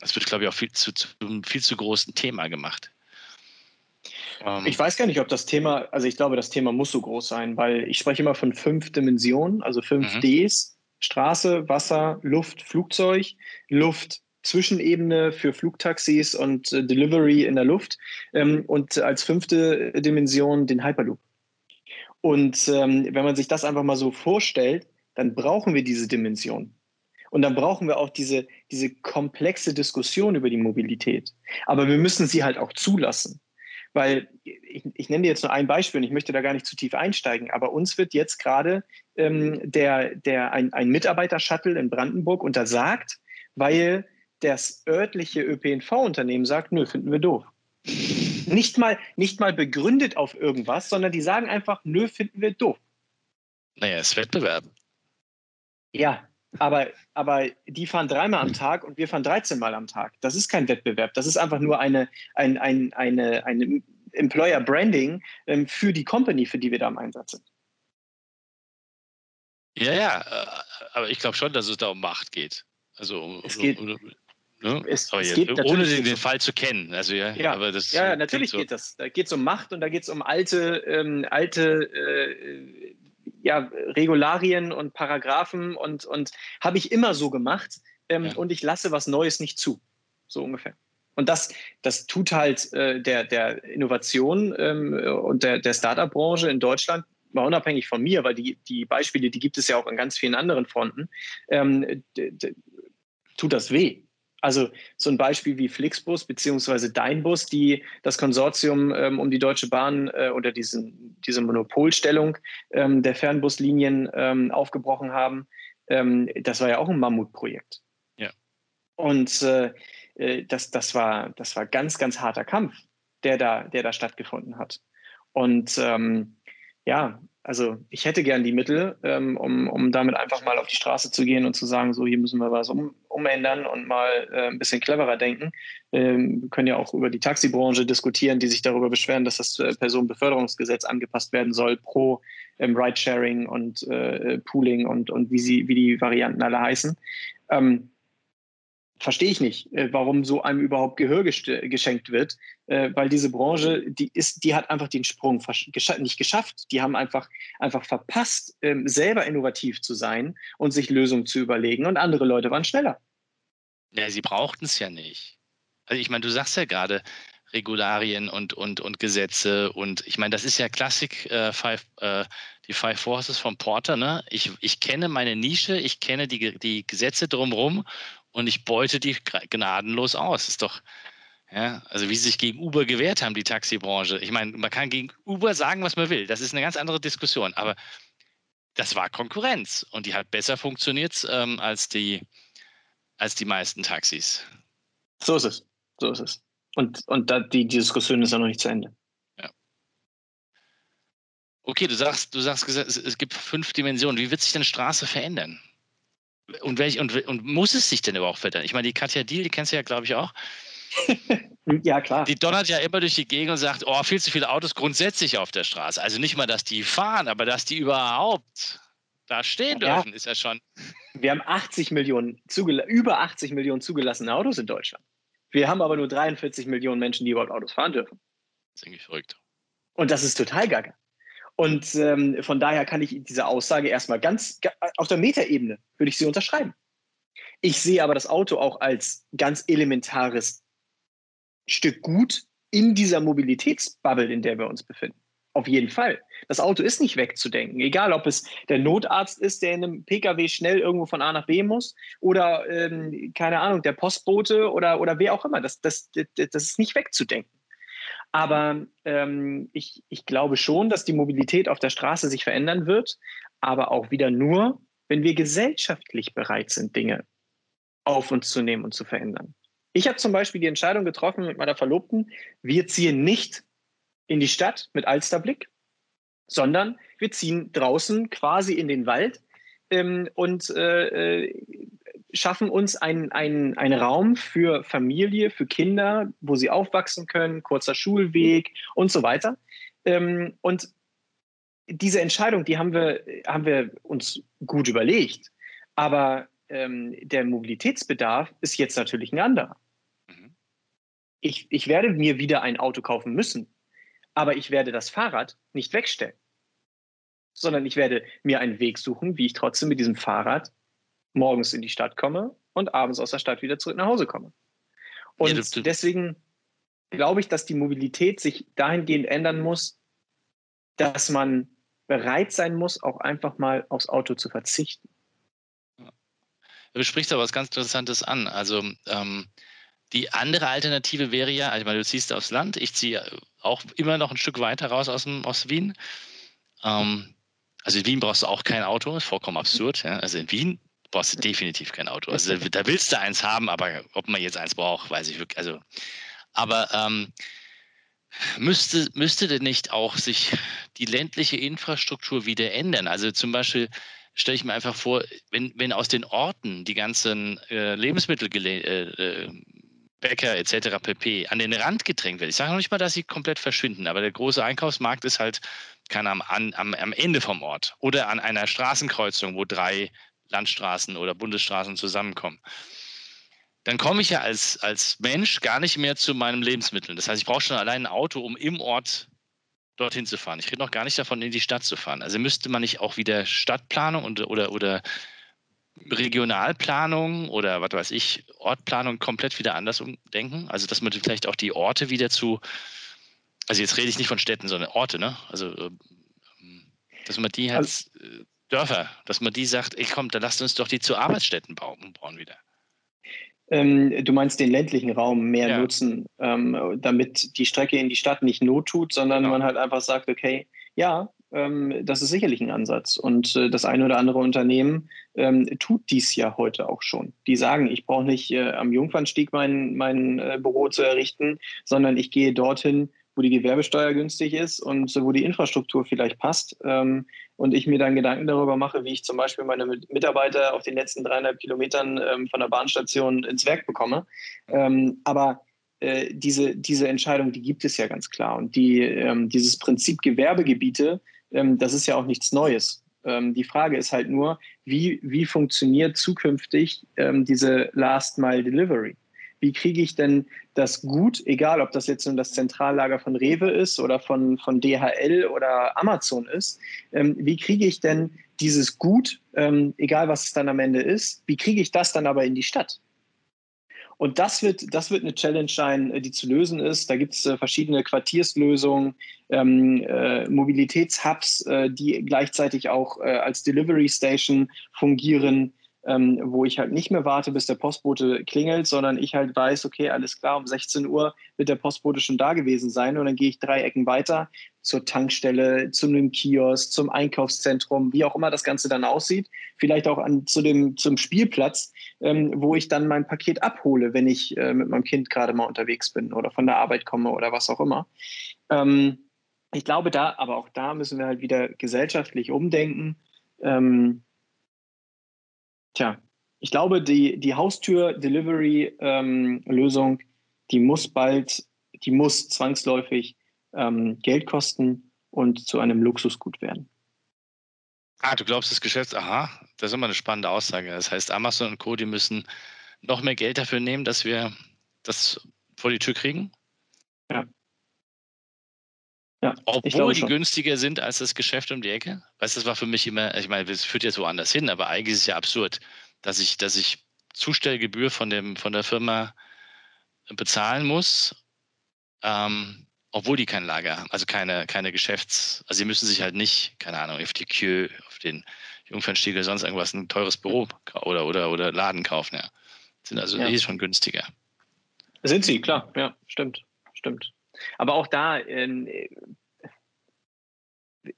das wird, glaube ich, auch viel zu, zu viel zu großen Thema gemacht. Ähm, ich weiß gar nicht, ob das Thema, also ich glaube, das Thema muss so groß sein, weil ich spreche immer von fünf Dimensionen, also fünf mhm. Ds. Straße, Wasser, Luft, Flugzeug, Luft, Zwischenebene für Flugtaxis und äh, Delivery in der Luft ähm, und als fünfte Dimension den Hyperloop. Und ähm, wenn man sich das einfach mal so vorstellt, dann brauchen wir diese Dimension. Und dann brauchen wir auch diese, diese komplexe Diskussion über die Mobilität. Aber wir müssen sie halt auch zulassen. Weil ich, ich nenne dir jetzt nur ein Beispiel und ich möchte da gar nicht zu tief einsteigen, aber uns wird jetzt gerade ähm, der, der, ein, ein Mitarbeiter-Shuttle in Brandenburg untersagt, weil das örtliche ÖPNV-Unternehmen sagt, nö, finden wir doof. Nicht mal, nicht mal begründet auf irgendwas, sondern die sagen einfach, nö, finden wir doof. Naja, es ist Wettbewerb. Ja, aber, aber die fahren dreimal am Tag und wir fahren 13 Mal am Tag. Das ist kein Wettbewerb. Das ist einfach nur eine, ein, ein, eine, eine Employer Branding ähm, für die Company, für die wir da im Einsatz sind. Ja, ja, äh, aber ich glaube schon, dass es da um Macht geht. Also es geht, um, Ne? Es, es geht ohne den, den, Fall zu kennen. Also ja, ja, aber das ja natürlich so. geht das. Da geht es um Macht und da geht es um alte, ähm, alte äh, ja, Regularien und Paragraphen und, und habe ich immer so gemacht ähm, ja. und ich lasse was Neues nicht zu. So ungefähr. Und das, das tut halt äh, der, der Innovation ähm, und der, der Startup-Branche in Deutschland mal unabhängig von mir, weil die, die Beispiele, die gibt es ja auch an ganz vielen anderen Fronten, ähm, tut das weh. Also so ein Beispiel wie Flixbus beziehungsweise Deinbus, die das Konsortium ähm, um die Deutsche Bahn äh, oder diesen, diese Monopolstellung ähm, der Fernbuslinien ähm, aufgebrochen haben, ähm, das war ja auch ein Mammutprojekt. Ja. Und äh, äh, das, das, war, das war ganz, ganz harter Kampf, der da, der da stattgefunden hat. Und ähm, ja, also ich hätte gern die Mittel, ähm, um, um damit einfach mal auf die Straße zu gehen und zu sagen, so hier müssen wir was um, umändern und mal äh, ein bisschen cleverer denken. Ähm, wir können ja auch über die Taxibranche diskutieren, die sich darüber beschweren, dass das äh, Personenbeförderungsgesetz angepasst werden soll pro ähm, Ridesharing und äh, Pooling und, und wie, sie, wie die Varianten alle heißen. Ähm, verstehe ich nicht, äh, warum so einem überhaupt Gehör geschenkt wird, äh, weil diese Branche, die ist, die hat einfach den Sprung nicht geschafft. Die haben einfach, einfach verpasst, ähm, selber innovativ zu sein und sich Lösungen zu überlegen und andere Leute waren schneller. Ja, sie brauchten es ja nicht. Also ich meine, du sagst ja gerade, Regularien und, und, und Gesetze. Und ich meine, das ist ja Klassik, äh, five, äh, die Five Forces vom Porter. Ne? Ich, ich kenne meine Nische, ich kenne die, die Gesetze drumherum und ich beute die gnadenlos aus. ist doch, ja, also wie sie sich gegen Uber gewehrt haben, die Taxibranche. Ich meine, man kann gegen Uber sagen, was man will. Das ist eine ganz andere Diskussion. Aber das war Konkurrenz und die hat besser funktioniert ähm, als, die, als die meisten Taxis. So ist es. So ist es. Und, und da, die, die Diskussion ist ja noch nicht zu Ende. Ja. Okay, du sagst, du sagst, es gibt fünf Dimensionen. Wie wird sich denn Straße verändern? Und, welch, und, und muss es sich denn überhaupt verändern? Ich meine, die Katja Diel, die kennst du ja, glaube ich, auch. ja, klar. Die donnert ja immer durch die Gegend und sagt, oh, viel zu viele Autos grundsätzlich auf der Straße. Also nicht mal, dass die fahren, aber dass die überhaupt da stehen dürfen, ja. ist ja schon. Wir haben 80 Millionen, über 80 Millionen zugelassene Autos in Deutschland. Wir haben aber nur 43 Millionen Menschen, die überhaupt Autos fahren dürfen. Das ist irgendwie verrückt. Und das ist total gaga. Und ähm, von daher kann ich diese Aussage erstmal ganz auf der Metaebene würde ich sie unterschreiben. Ich sehe aber das Auto auch als ganz elementares Stück Gut in dieser Mobilitätsbubble, in der wir uns befinden. Auf jeden Fall. Das Auto ist nicht wegzudenken. Egal, ob es der Notarzt ist, der in einem Pkw schnell irgendwo von A nach B muss oder, ähm, keine Ahnung, der Postbote oder, oder wer auch immer. Das, das, das, das ist nicht wegzudenken. Aber ähm, ich, ich glaube schon, dass die Mobilität auf der Straße sich verändern wird, aber auch wieder nur, wenn wir gesellschaftlich bereit sind, Dinge auf uns zu nehmen und zu verändern. Ich habe zum Beispiel die Entscheidung getroffen mit meiner Verlobten, wir ziehen nicht in die Stadt mit Alsterblick, sondern wir ziehen draußen quasi in den Wald ähm, und äh, äh schaffen uns einen, einen, einen Raum für Familie, für Kinder, wo sie aufwachsen können, kurzer Schulweg und so weiter. Ähm, und diese Entscheidung, die haben wir, haben wir uns gut überlegt. Aber ähm, der Mobilitätsbedarf ist jetzt natürlich ein anderer. Mhm. Ich, ich werde mir wieder ein Auto kaufen müssen, aber ich werde das Fahrrad nicht wegstellen, sondern ich werde mir einen Weg suchen, wie ich trotzdem mit diesem Fahrrad morgens in die Stadt komme und abends aus der Stadt wieder zurück nach Hause komme. Und ja, deswegen glaube ich, dass die Mobilität sich dahingehend ändern muss, dass man bereit sein muss, auch einfach mal aufs Auto zu verzichten. Du sprichst aber was ganz Interessantes an. Also ähm, die andere Alternative wäre ja, also du ziehst aufs Land, ich ziehe auch immer noch ein Stück weiter raus aus, dem, aus Wien. Ähm, also in Wien brauchst du auch kein Auto, ist vollkommen absurd. Ja? Also in Wien brauchst du definitiv kein Auto. Also da willst du eins haben, aber ob man jetzt eins braucht, weiß ich wirklich. Also, aber ähm, müsste, müsste denn nicht auch sich die ländliche Infrastruktur wieder ändern? Also zum Beispiel stelle ich mir einfach vor, wenn, wenn aus den Orten die ganzen äh, Lebensmittel äh, äh, Bäcker etc. pp. an den Rand gedrängt werden. Ich sage noch nicht mal, dass sie komplett verschwinden, aber der große Einkaufsmarkt ist halt kann am, am, am Ende vom Ort oder an einer Straßenkreuzung, wo drei Landstraßen oder Bundesstraßen zusammenkommen. Dann komme ich ja als, als Mensch gar nicht mehr zu meinem Lebensmittel. Das heißt, ich brauche schon allein ein Auto, um im Ort dorthin zu fahren. Ich rede noch gar nicht davon, in die Stadt zu fahren. Also müsste man nicht auch wieder Stadtplanung und, oder, oder Regionalplanung oder was weiß ich, Ortplanung komplett wieder anders umdenken? Also dass man vielleicht auch die Orte wieder zu, also jetzt rede ich nicht von Städten, sondern Orte, ne? Also ähm, dass man die halt, also, Dörfer, dass man die sagt, ey komm, dann lasst uns doch die zu Arbeitsstätten bauen, bauen wieder. Ähm, du meinst den ländlichen Raum mehr ja. nutzen, ähm, damit die Strecke in die Stadt nicht not tut, sondern genau. man halt einfach sagt, okay, ja, ähm, das ist sicherlich ein Ansatz. Und äh, das eine oder andere Unternehmen ähm, tut dies ja heute auch schon. Die sagen, ich brauche nicht äh, am Jungfernstieg mein, mein äh, Büro zu errichten, sondern ich gehe dorthin, wo die Gewerbesteuer günstig ist und wo die Infrastruktur vielleicht passt. Ähm, und ich mir dann Gedanken darüber mache, wie ich zum Beispiel meine Mitarbeiter auf den letzten dreieinhalb Kilometern ähm, von der Bahnstation ins Werk bekomme. Ähm, aber äh, diese, diese Entscheidung, die gibt es ja ganz klar. Und die, dieses Prinzip Gewerbegebiete, das ist ja auch nichts Neues. Die Frage ist halt nur, wie, wie funktioniert zukünftig diese Last Mile Delivery? Wie kriege ich denn das gut, egal ob das jetzt nun das Zentrallager von Rewe ist oder von, von DHL oder Amazon ist, ähm, wie kriege ich denn dieses Gut, ähm, egal was es dann am Ende ist, wie kriege ich das dann aber in die Stadt? Und das wird, das wird eine Challenge sein, äh, die zu lösen ist. Da gibt es äh, verschiedene Quartierslösungen, ähm, äh, Mobilitätshubs, äh, die gleichzeitig auch äh, als Delivery Station fungieren ähm, wo ich halt nicht mehr warte, bis der Postbote klingelt, sondern ich halt weiß, okay, alles klar, um 16 Uhr wird der Postbote schon da gewesen sein und dann gehe ich drei Ecken weiter zur Tankstelle, zu einem Kiosk, zum Einkaufszentrum, wie auch immer das Ganze dann aussieht, vielleicht auch an, zu dem, zum Spielplatz, ähm, wo ich dann mein Paket abhole, wenn ich äh, mit meinem Kind gerade mal unterwegs bin oder von der Arbeit komme oder was auch immer. Ähm, ich glaube da, aber auch da müssen wir halt wieder gesellschaftlich umdenken. Ähm, Tja, ich glaube, die, die Haustür-Delivery-Lösung, ähm, die muss bald, die muss zwangsläufig ähm, Geld kosten und zu einem Luxusgut werden. Ah, du glaubst, das Geschäft, aha, das ist immer eine spannende Aussage. Das heißt, Amazon und Co., die müssen noch mehr Geld dafür nehmen, dass wir das vor die Tür kriegen? Ja. Ja, Obwohl die günstiger sind als das Geschäft um die Ecke. Weißt du, das war für mich immer, ich meine, es führt ja so anders hin, aber eigentlich ist es ja absurd, dass ich, dass ich Zustellgebühr von, dem, von der Firma bezahlen muss, ähm, obwohl die kein Lager haben, also keine, keine Geschäfts-, also sie müssen sich halt nicht, keine Ahnung, auf die Kühe, auf den Jungfernstieg oder sonst irgendwas ein teures Büro oder, oder, oder Laden kaufen, ja. Sind also ja. eh schon günstiger. Sind sie, klar, ja, stimmt, stimmt. Aber auch da, ähm,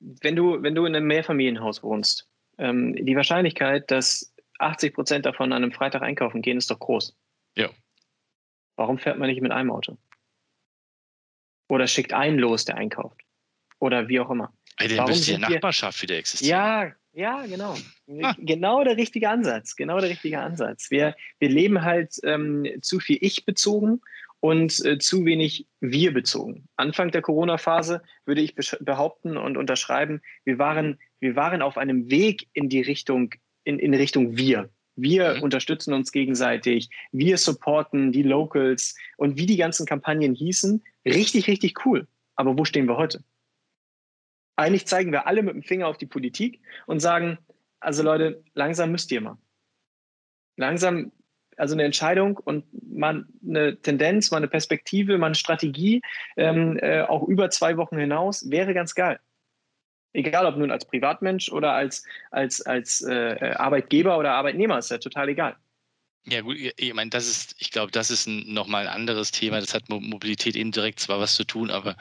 wenn, du, wenn du in einem Mehrfamilienhaus wohnst, ähm, die Wahrscheinlichkeit, dass 80 Prozent davon an einem Freitag einkaufen gehen, ist doch groß. Ja. Warum fährt man nicht mit einem Auto? Oder schickt einen los, der einkauft? Oder wie auch immer. Ey, dann müsste die Nachbarschaft wieder existieren. Ja, ja, genau. Ah. Genau der richtige Ansatz. Genau der richtige Ansatz. Wir, wir leben halt ähm, zu viel ich-bezogen und äh, zu wenig wir bezogen. Anfang der Corona-Phase würde ich behaupten und unterschreiben, wir waren, wir waren auf einem Weg in die Richtung, in, in Richtung wir. Wir mhm. unterstützen uns gegenseitig, wir supporten die Locals und wie die ganzen Kampagnen hießen, richtig, richtig cool. Aber wo stehen wir heute? Eigentlich zeigen wir alle mit dem Finger auf die Politik und sagen, also Leute, langsam müsst ihr mal. Langsam also eine Entscheidung und mal eine Tendenz, mal eine Perspektive, mal eine Strategie, ähm, äh, auch über zwei Wochen hinaus, wäre ganz geil. Egal, ob nun als Privatmensch oder als, als, als äh, Arbeitgeber oder Arbeitnehmer, ist ja total egal. Ja, gut, ich meine, das ist, ich glaube, das ist nochmal ein anderes Thema. Das hat Mobilität indirekt zwar was zu tun, aber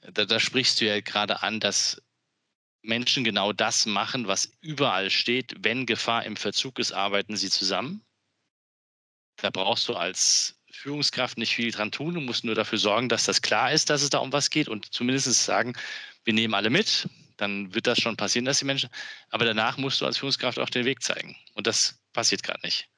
da, da sprichst du ja gerade an, dass Menschen genau das machen, was überall steht. Wenn Gefahr im Verzug ist, arbeiten sie zusammen. Da brauchst du als Führungskraft nicht viel dran tun. Du musst nur dafür sorgen, dass das klar ist, dass es da um was geht und zumindest sagen, wir nehmen alle mit. Dann wird das schon passieren, dass die Menschen. Aber danach musst du als Führungskraft auch den Weg zeigen. Und das passiert gerade nicht.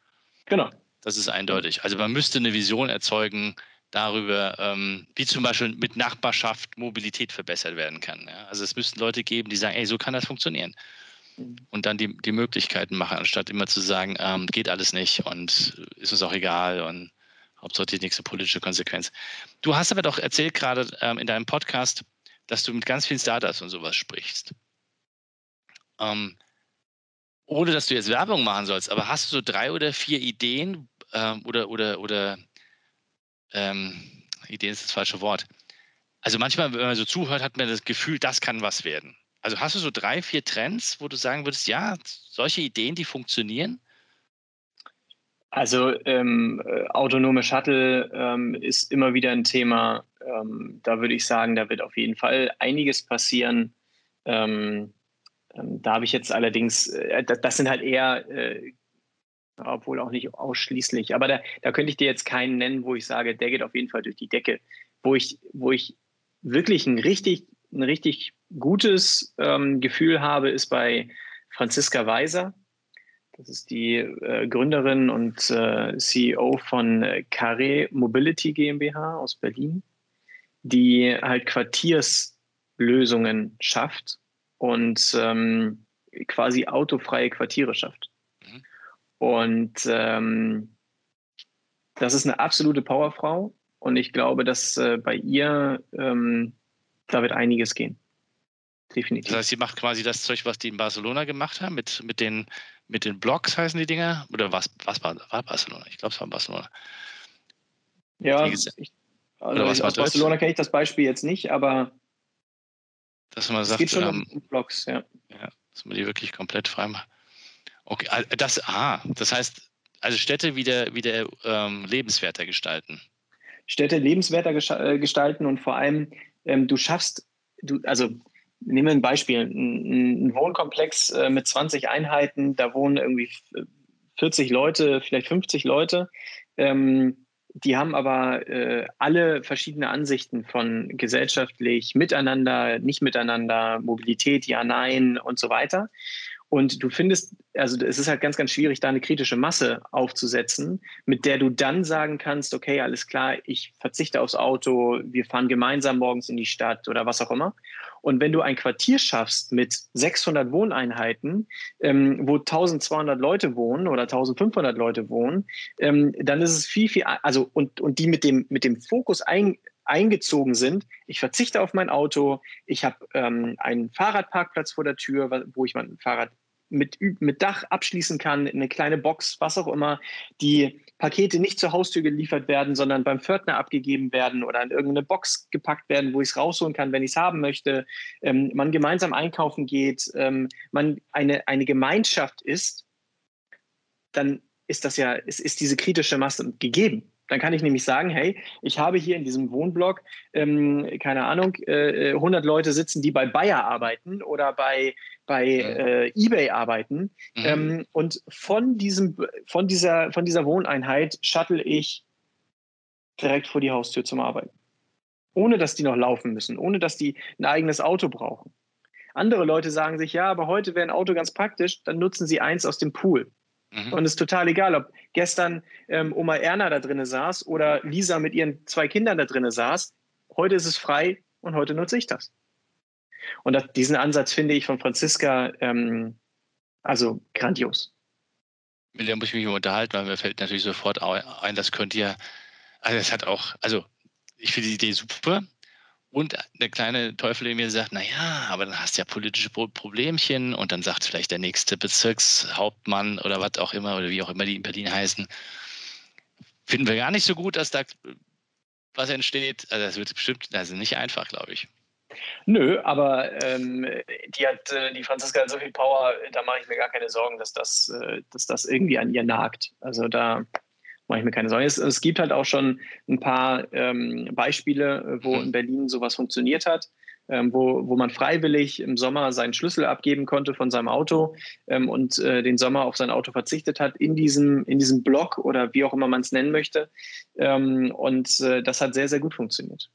Genau. Das ist eindeutig. Also man müsste eine Vision erzeugen darüber, ähm, wie zum Beispiel mit Nachbarschaft Mobilität verbessert werden kann. Also es müssten Leute geben, die sagen, ey, so kann das funktionieren. Und dann die, die Möglichkeiten machen, anstatt immer zu sagen, ähm, geht alles nicht und ist uns auch egal und Hauptsache die nächste politische Konsequenz. Du hast aber doch erzählt gerade ähm, in deinem Podcast, dass du mit ganz vielen Startups und sowas sprichst. Ähm, ohne dass du jetzt Werbung machen sollst, aber hast du so drei oder vier Ideen ähm, oder, oder, oder ähm, Ideen ist das falsche Wort. Also manchmal, wenn man so zuhört, hat man das Gefühl, das kann was werden. Also hast du so drei, vier Trends, wo du sagen würdest, ja, solche Ideen, die funktionieren? Also ähm, äh, autonome Shuttle ähm, ist immer wieder ein Thema. Ähm, da würde ich sagen, da wird auf jeden Fall einiges passieren. Ähm, ähm, da habe ich jetzt allerdings, äh, das, das, sind halt eher, äh, obwohl auch nicht ausschließlich, aber da, da könnte ich dir jetzt keinen nennen, wo ich sage, der geht auf jeden Fall durch die Decke. Wo ich, wo ich wirklich ein richtig, ein richtig gutes ähm, Gefühl habe, ist bei Franziska Weiser das ist die äh, Gründerin und äh, CEO von äh, Carré Mobility GmbH aus Berlin, die halt Quartierslösungen schafft und ähm, quasi autofreie Quartiere schafft. Mhm. Und ähm, das ist eine absolute Powerfrau und ich glaube, dass äh, bei ihr ähm, da wird einiges gehen. Definitiv. Das heißt, sie macht quasi das Zeug, was die in Barcelona gemacht haben, mit, mit den mit den Blocks heißen die Dinger? Oder was, was war, war Barcelona? Ich glaube, es war Barcelona. Ja, ich, also was aus Barcelona kenne ich das Beispiel jetzt nicht, aber dass man sagt, es geht schon ähm, um Blocks, ja. ja. Dass man die wirklich komplett frei macht. Okay, das, ah, das heißt, also Städte wieder, wieder ähm, lebenswerter gestalten. Städte lebenswerter äh, gestalten und vor allem, ähm, du schaffst, du, also nehmen wir ein Beispiel, ein, ein Wohnkomplex äh, mit 20 Einheiten, da wohnen irgendwie 40 Leute, vielleicht 50 Leute. Ähm, die haben aber äh, alle verschiedene Ansichten von gesellschaftlich, miteinander, nicht miteinander, Mobilität, ja, nein und so weiter. Und du findest, also es ist halt ganz, ganz schwierig, da eine kritische Masse aufzusetzen, mit der du dann sagen kannst, okay, alles klar, ich verzichte aufs Auto, wir fahren gemeinsam morgens in die Stadt oder was auch immer. Und wenn du ein Quartier schaffst mit 600 Wohneinheiten, ähm, wo 1200 Leute wohnen oder 1500 Leute wohnen, ähm, dann ist es viel, viel, also und, und die mit dem, mit dem Fokus ein, eingezogen sind. Ich verzichte auf mein Auto. Ich habe ähm, einen Fahrradparkplatz vor der Tür, wo ich mein Fahrrad mit, mit Dach abschließen kann, eine kleine Box, was auch immer, die Pakete nicht zur Haustür geliefert werden, sondern beim Pförtner abgegeben werden oder in irgendeine Box gepackt werden, wo ich es rausholen kann, wenn ich es haben möchte, ähm, man gemeinsam einkaufen geht, ähm, man eine, eine Gemeinschaft ist, dann ist das ja, ist, ist diese kritische Masse gegeben. Dann kann ich nämlich sagen, hey, ich habe hier in diesem Wohnblock, ähm, keine Ahnung, äh, 100 Leute sitzen, die bei Bayer arbeiten oder bei, bei äh, eBay arbeiten. Mhm. Ähm, und von, diesem, von, dieser, von dieser Wohneinheit shuttle ich direkt vor die Haustür zum Arbeiten. Ohne dass die noch laufen müssen, ohne dass die ein eigenes Auto brauchen. Andere Leute sagen sich, ja, aber heute wäre ein Auto ganz praktisch, dann nutzen sie eins aus dem Pool. Mhm. Und es ist total egal, ob gestern ähm, Oma Erna da drinnen saß oder Lisa mit ihren zwei Kindern da drinnen saß. Heute ist es frei und heute nutze ich das. Und das, diesen Ansatz finde ich von Franziska ähm, also grandios. Mit der muss ich mich unterhalten, weil mir fällt natürlich sofort ein, das könnte ja, also es hat auch, also ich finde die Idee super, und der kleine Teufel in mir sagt, naja, aber dann hast du ja politische Problemchen und dann sagt vielleicht der nächste Bezirkshauptmann oder was auch immer oder wie auch immer die in Berlin heißen, finden wir gar nicht so gut, dass da was entsteht. Also das wird bestimmt, also nicht einfach, glaube ich. Nö, aber ähm, die hat, äh, die Franziska hat so viel Power, da mache ich mir gar keine Sorgen, dass das, äh, dass das irgendwie an ihr nagt. Also da mache ich mir keine Sorgen. Es, es, gibt halt auch schon ein paar ähm, Beispiele, wo mhm. in Berlin sowas funktioniert hat. Ähm, wo, wo man freiwillig im Sommer seinen Schlüssel abgeben konnte von seinem Auto ähm, und äh, den Sommer auf sein Auto verzichtet hat in diesem, in diesem Block oder wie auch immer man es nennen möchte. Ähm, und äh, das hat sehr, sehr gut funktioniert.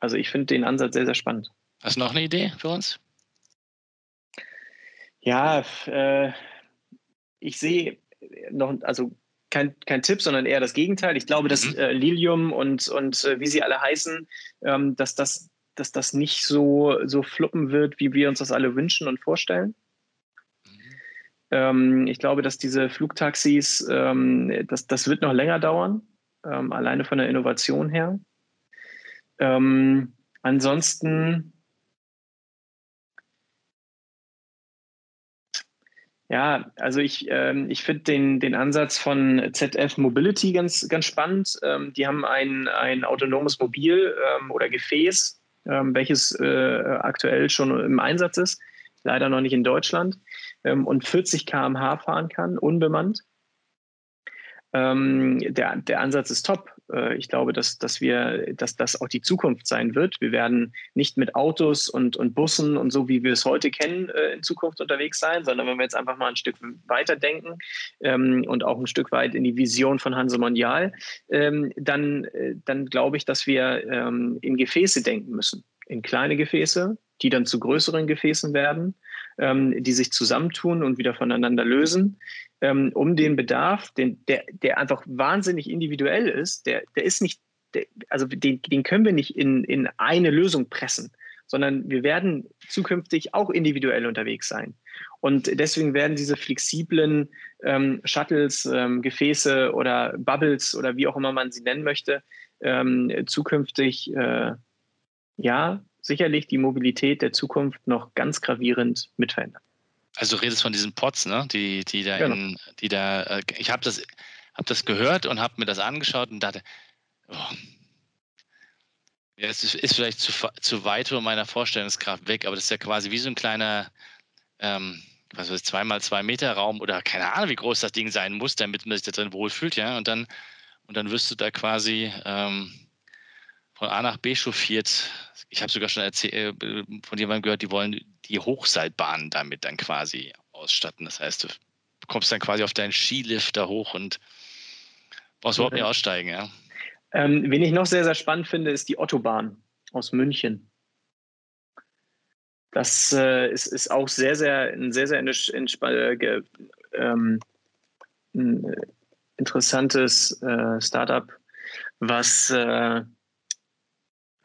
Also ich finde den Ansatz sehr, sehr spannend. Hast du noch eine Idee für uns? Ja, äh, ich sehe noch, also kein, kein Tipp, sondern eher das Gegenteil. Ich glaube, dass mhm. äh, Lilium und, und äh, wie sie alle heißen, ähm, dass, das, dass das nicht so, so fluppen wird, wie wir uns das alle wünschen und vorstellen. Mhm. Ähm, ich glaube, dass diese Flugtaxis, ähm, das, das wird noch länger dauern, ähm, alleine von der Innovation her. Ähm, ansonsten Ja, also ich, ähm, ich finde den, den Ansatz von ZF Mobility ganz, ganz spannend. Ähm, die haben ein, ein autonomes Mobil ähm, oder Gefäß, ähm, welches äh, aktuell schon im Einsatz ist, leider noch nicht in Deutschland, ähm, und 40 km/h fahren kann, unbemannt. Ähm, der, der Ansatz ist top. Äh, ich glaube, dass, dass wir, dass das auch die Zukunft sein wird. Wir werden nicht mit Autos und, und Bussen und so, wie wir es heute kennen, äh, in Zukunft unterwegs sein, sondern wenn wir jetzt einfach mal ein Stück weiter denken ähm, und auch ein Stück weit in die Vision von Hanse Mondial, ähm, dann, äh, dann glaube ich, dass wir ähm, in Gefäße denken müssen. In kleine Gefäße, die dann zu größeren Gefäßen werden, ähm, die sich zusammentun und wieder voneinander lösen ähm, um den Bedarf, den, der, der einfach wahnsinnig individuell ist, der, der ist nicht, der, also den, den können wir nicht in, in eine Lösung pressen, sondern wir werden zukünftig auch individuell unterwegs sein. Und deswegen werden diese flexiblen ähm, Shuttles, ähm, Gefäße oder Bubbles oder wie auch immer man sie nennen möchte, ähm, zukünftig äh, ja sicherlich die Mobilität der Zukunft noch ganz gravierend mitverändern. Also du redest von diesen Pots, ne? Die, die da genau. in, die da, äh, ich habe das, hab das gehört und habe mir das angeschaut und dachte, oh, ja, es ist, ist vielleicht zu, zu weit von meiner Vorstellungskraft weg, aber das ist ja quasi wie so ein kleiner, ähm, was weiß ich, zweimal zwei Meter Raum oder keine Ahnung, wie groß das Ding sein muss, damit man sich da drin wohlfühlt, ja. Und dann, und dann wirst du da quasi ähm, von A nach B chauffiert. Ich habe sogar schon erzählt, äh, von jemandem gehört, die wollen die Hochseilbahn damit dann quasi ausstatten. Das heißt, du kommst dann quasi auf deinen Skilifter hoch und brauchst überhaupt nicht aussteigen. Ja. Ähm, wen ich noch sehr, sehr spannend finde, ist die Ottobahn aus München. Das äh, ist, ist auch sehr, sehr, ein sehr, sehr äh, ähm, ein interessantes äh, Startup, was äh,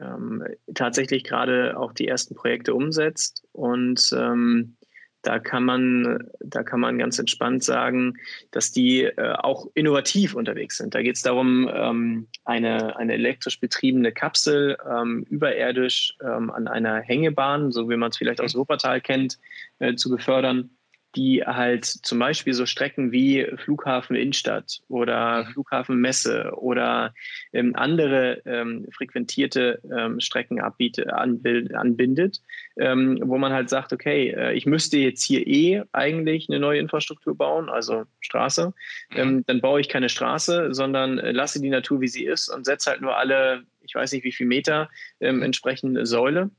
ähm, tatsächlich gerade auch die ersten Projekte umsetzt. Und ähm, da kann man, da kann man ganz entspannt sagen, dass die äh, auch innovativ unterwegs sind. Da geht es darum, ähm, eine, eine elektrisch betriebene Kapsel ähm, überirdisch ähm, an einer Hängebahn, so wie man es vielleicht aus Wuppertal kennt, äh, zu befördern die halt zum Beispiel so Strecken wie Flughafen Innenstadt oder mhm. Flughafen Messe oder ähm, andere ähm, frequentierte ähm, Strecken abbiete, anbild, anbindet, ähm, wo man halt sagt, okay, äh, ich müsste jetzt hier eh eigentlich eine neue Infrastruktur bauen, also Straße, mhm. Ähm, dann baue ich keine Straße, sondern äh, lasse die Natur, wie sie ist und setze halt nur alle, ich weiß nicht wie viel Meter, ähm, entsprechende Säule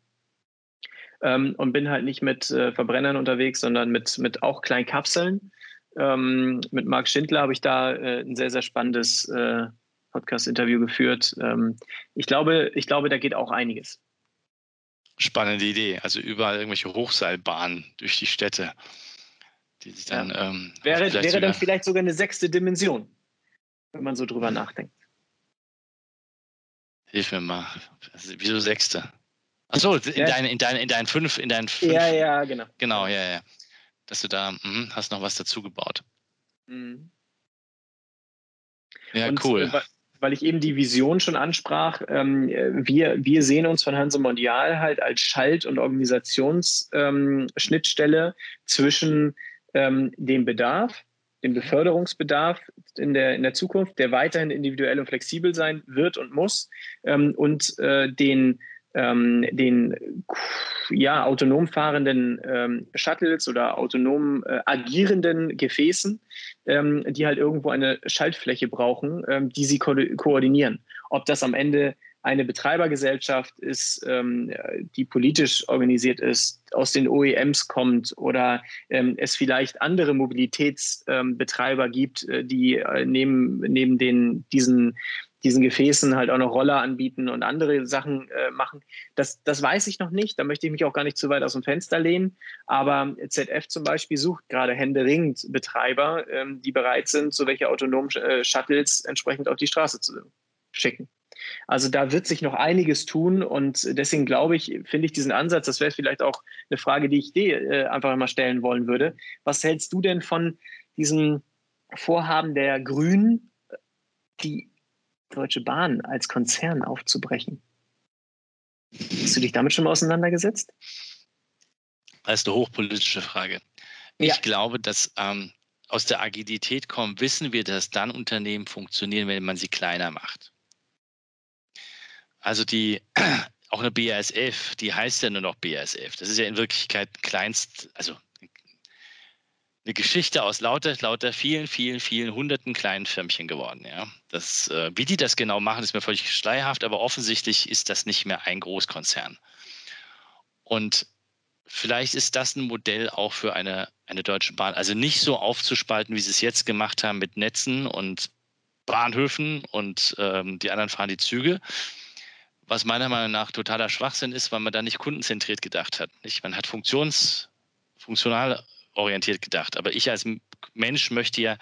ähm, und bin halt nicht mit äh, Verbrennern unterwegs, sondern mit, mit auch kleinen Kapseln. Ähm, mit Marc Schindler habe ich da äh, ein sehr, sehr spannendes äh, Podcast-Interview geführt. Ähm, ich, glaube, ich glaube, da geht auch einiges. Spannende Idee. Also überall irgendwelche Hochseilbahnen durch die Städte. Die sich dann, ja. ähm, wäre wäre dann vielleicht sogar eine sechste Dimension, wenn man so drüber nachdenkt. Hilf mir mal. Wieso sechste? Achso, in, ja. deinen, in, deinen, in deinen fünf, in deinen fünf. Ja, ja, genau. Genau, ja, ja. Dass du da mh, hast noch was dazu gebaut. Mhm. Ja, Und, cool. Äh, weil ich eben die Vision schon ansprach, ähm, wir, wir sehen uns von Hanse Mondial halt als Schalt- und Organisationsschnittstelle ähm, zwischen ähm, dem Bedarf, dem Beförderungsbedarf in der, in der Zukunft, der weiterhin individuell und flexibel sein wird und muss, ähm, und äh, den ähm, den ja, autonom fahrenden ähm, Shuttles oder autonom äh, agierenden Gefäßen, ähm, die halt irgendwo eine Schaltfläche brauchen, ähm, die sie ko koordinieren. Ob das am Ende eine Betreibergesellschaft ist, ähm, die politisch organisiert ist, aus den OEMs kommt oder ähm, es vielleicht andere Mobilitätsbetreiber gibt, äh, die äh, neben, neben den, diesen diesen Gefäßen halt auch noch Roller anbieten und andere Sachen äh, machen. Das, das weiß ich noch nicht. Da möchte ich mich auch gar nicht zu weit aus dem Fenster lehnen. Aber ZF zum Beispiel sucht gerade händeringend Betreiber, ähm, die bereit sind, so welche autonomen äh, Shuttles entsprechend auf die Straße zu schicken. Also da wird sich noch einiges tun und deswegen glaube ich, finde ich diesen Ansatz, das wäre vielleicht auch eine Frage, die ich dir äh, einfach mal stellen wollen würde. Was hältst du denn von diesem Vorhaben der Grünen, die Deutsche Bahn als Konzern aufzubrechen. Hast du dich damit schon mal auseinandergesetzt? Das ist eine hochpolitische Frage. Ja. Ich glaube, dass ähm, aus der Agilität kommen, wissen wir, dass dann Unternehmen funktionieren, wenn man sie kleiner macht. Also die, auch eine BASF, die heißt ja nur noch BASF. Das ist ja in Wirklichkeit kleinst, also eine Geschichte aus lauter, lauter vielen, vielen, vielen hunderten kleinen Firmchen geworden. Ja. Das, äh, wie die das genau machen, ist mir völlig schleierhaft, aber offensichtlich ist das nicht mehr ein Großkonzern. Und vielleicht ist das ein Modell auch für eine, eine Deutsche Bahn. Also nicht so aufzuspalten, wie sie es jetzt gemacht haben mit Netzen und Bahnhöfen und ähm, die anderen fahren die Züge. Was meiner Meinung nach totaler Schwachsinn ist, weil man da nicht kundenzentriert gedacht hat. Nicht? Man hat funktions, orientiert gedacht. Aber ich als Mensch möchte ja,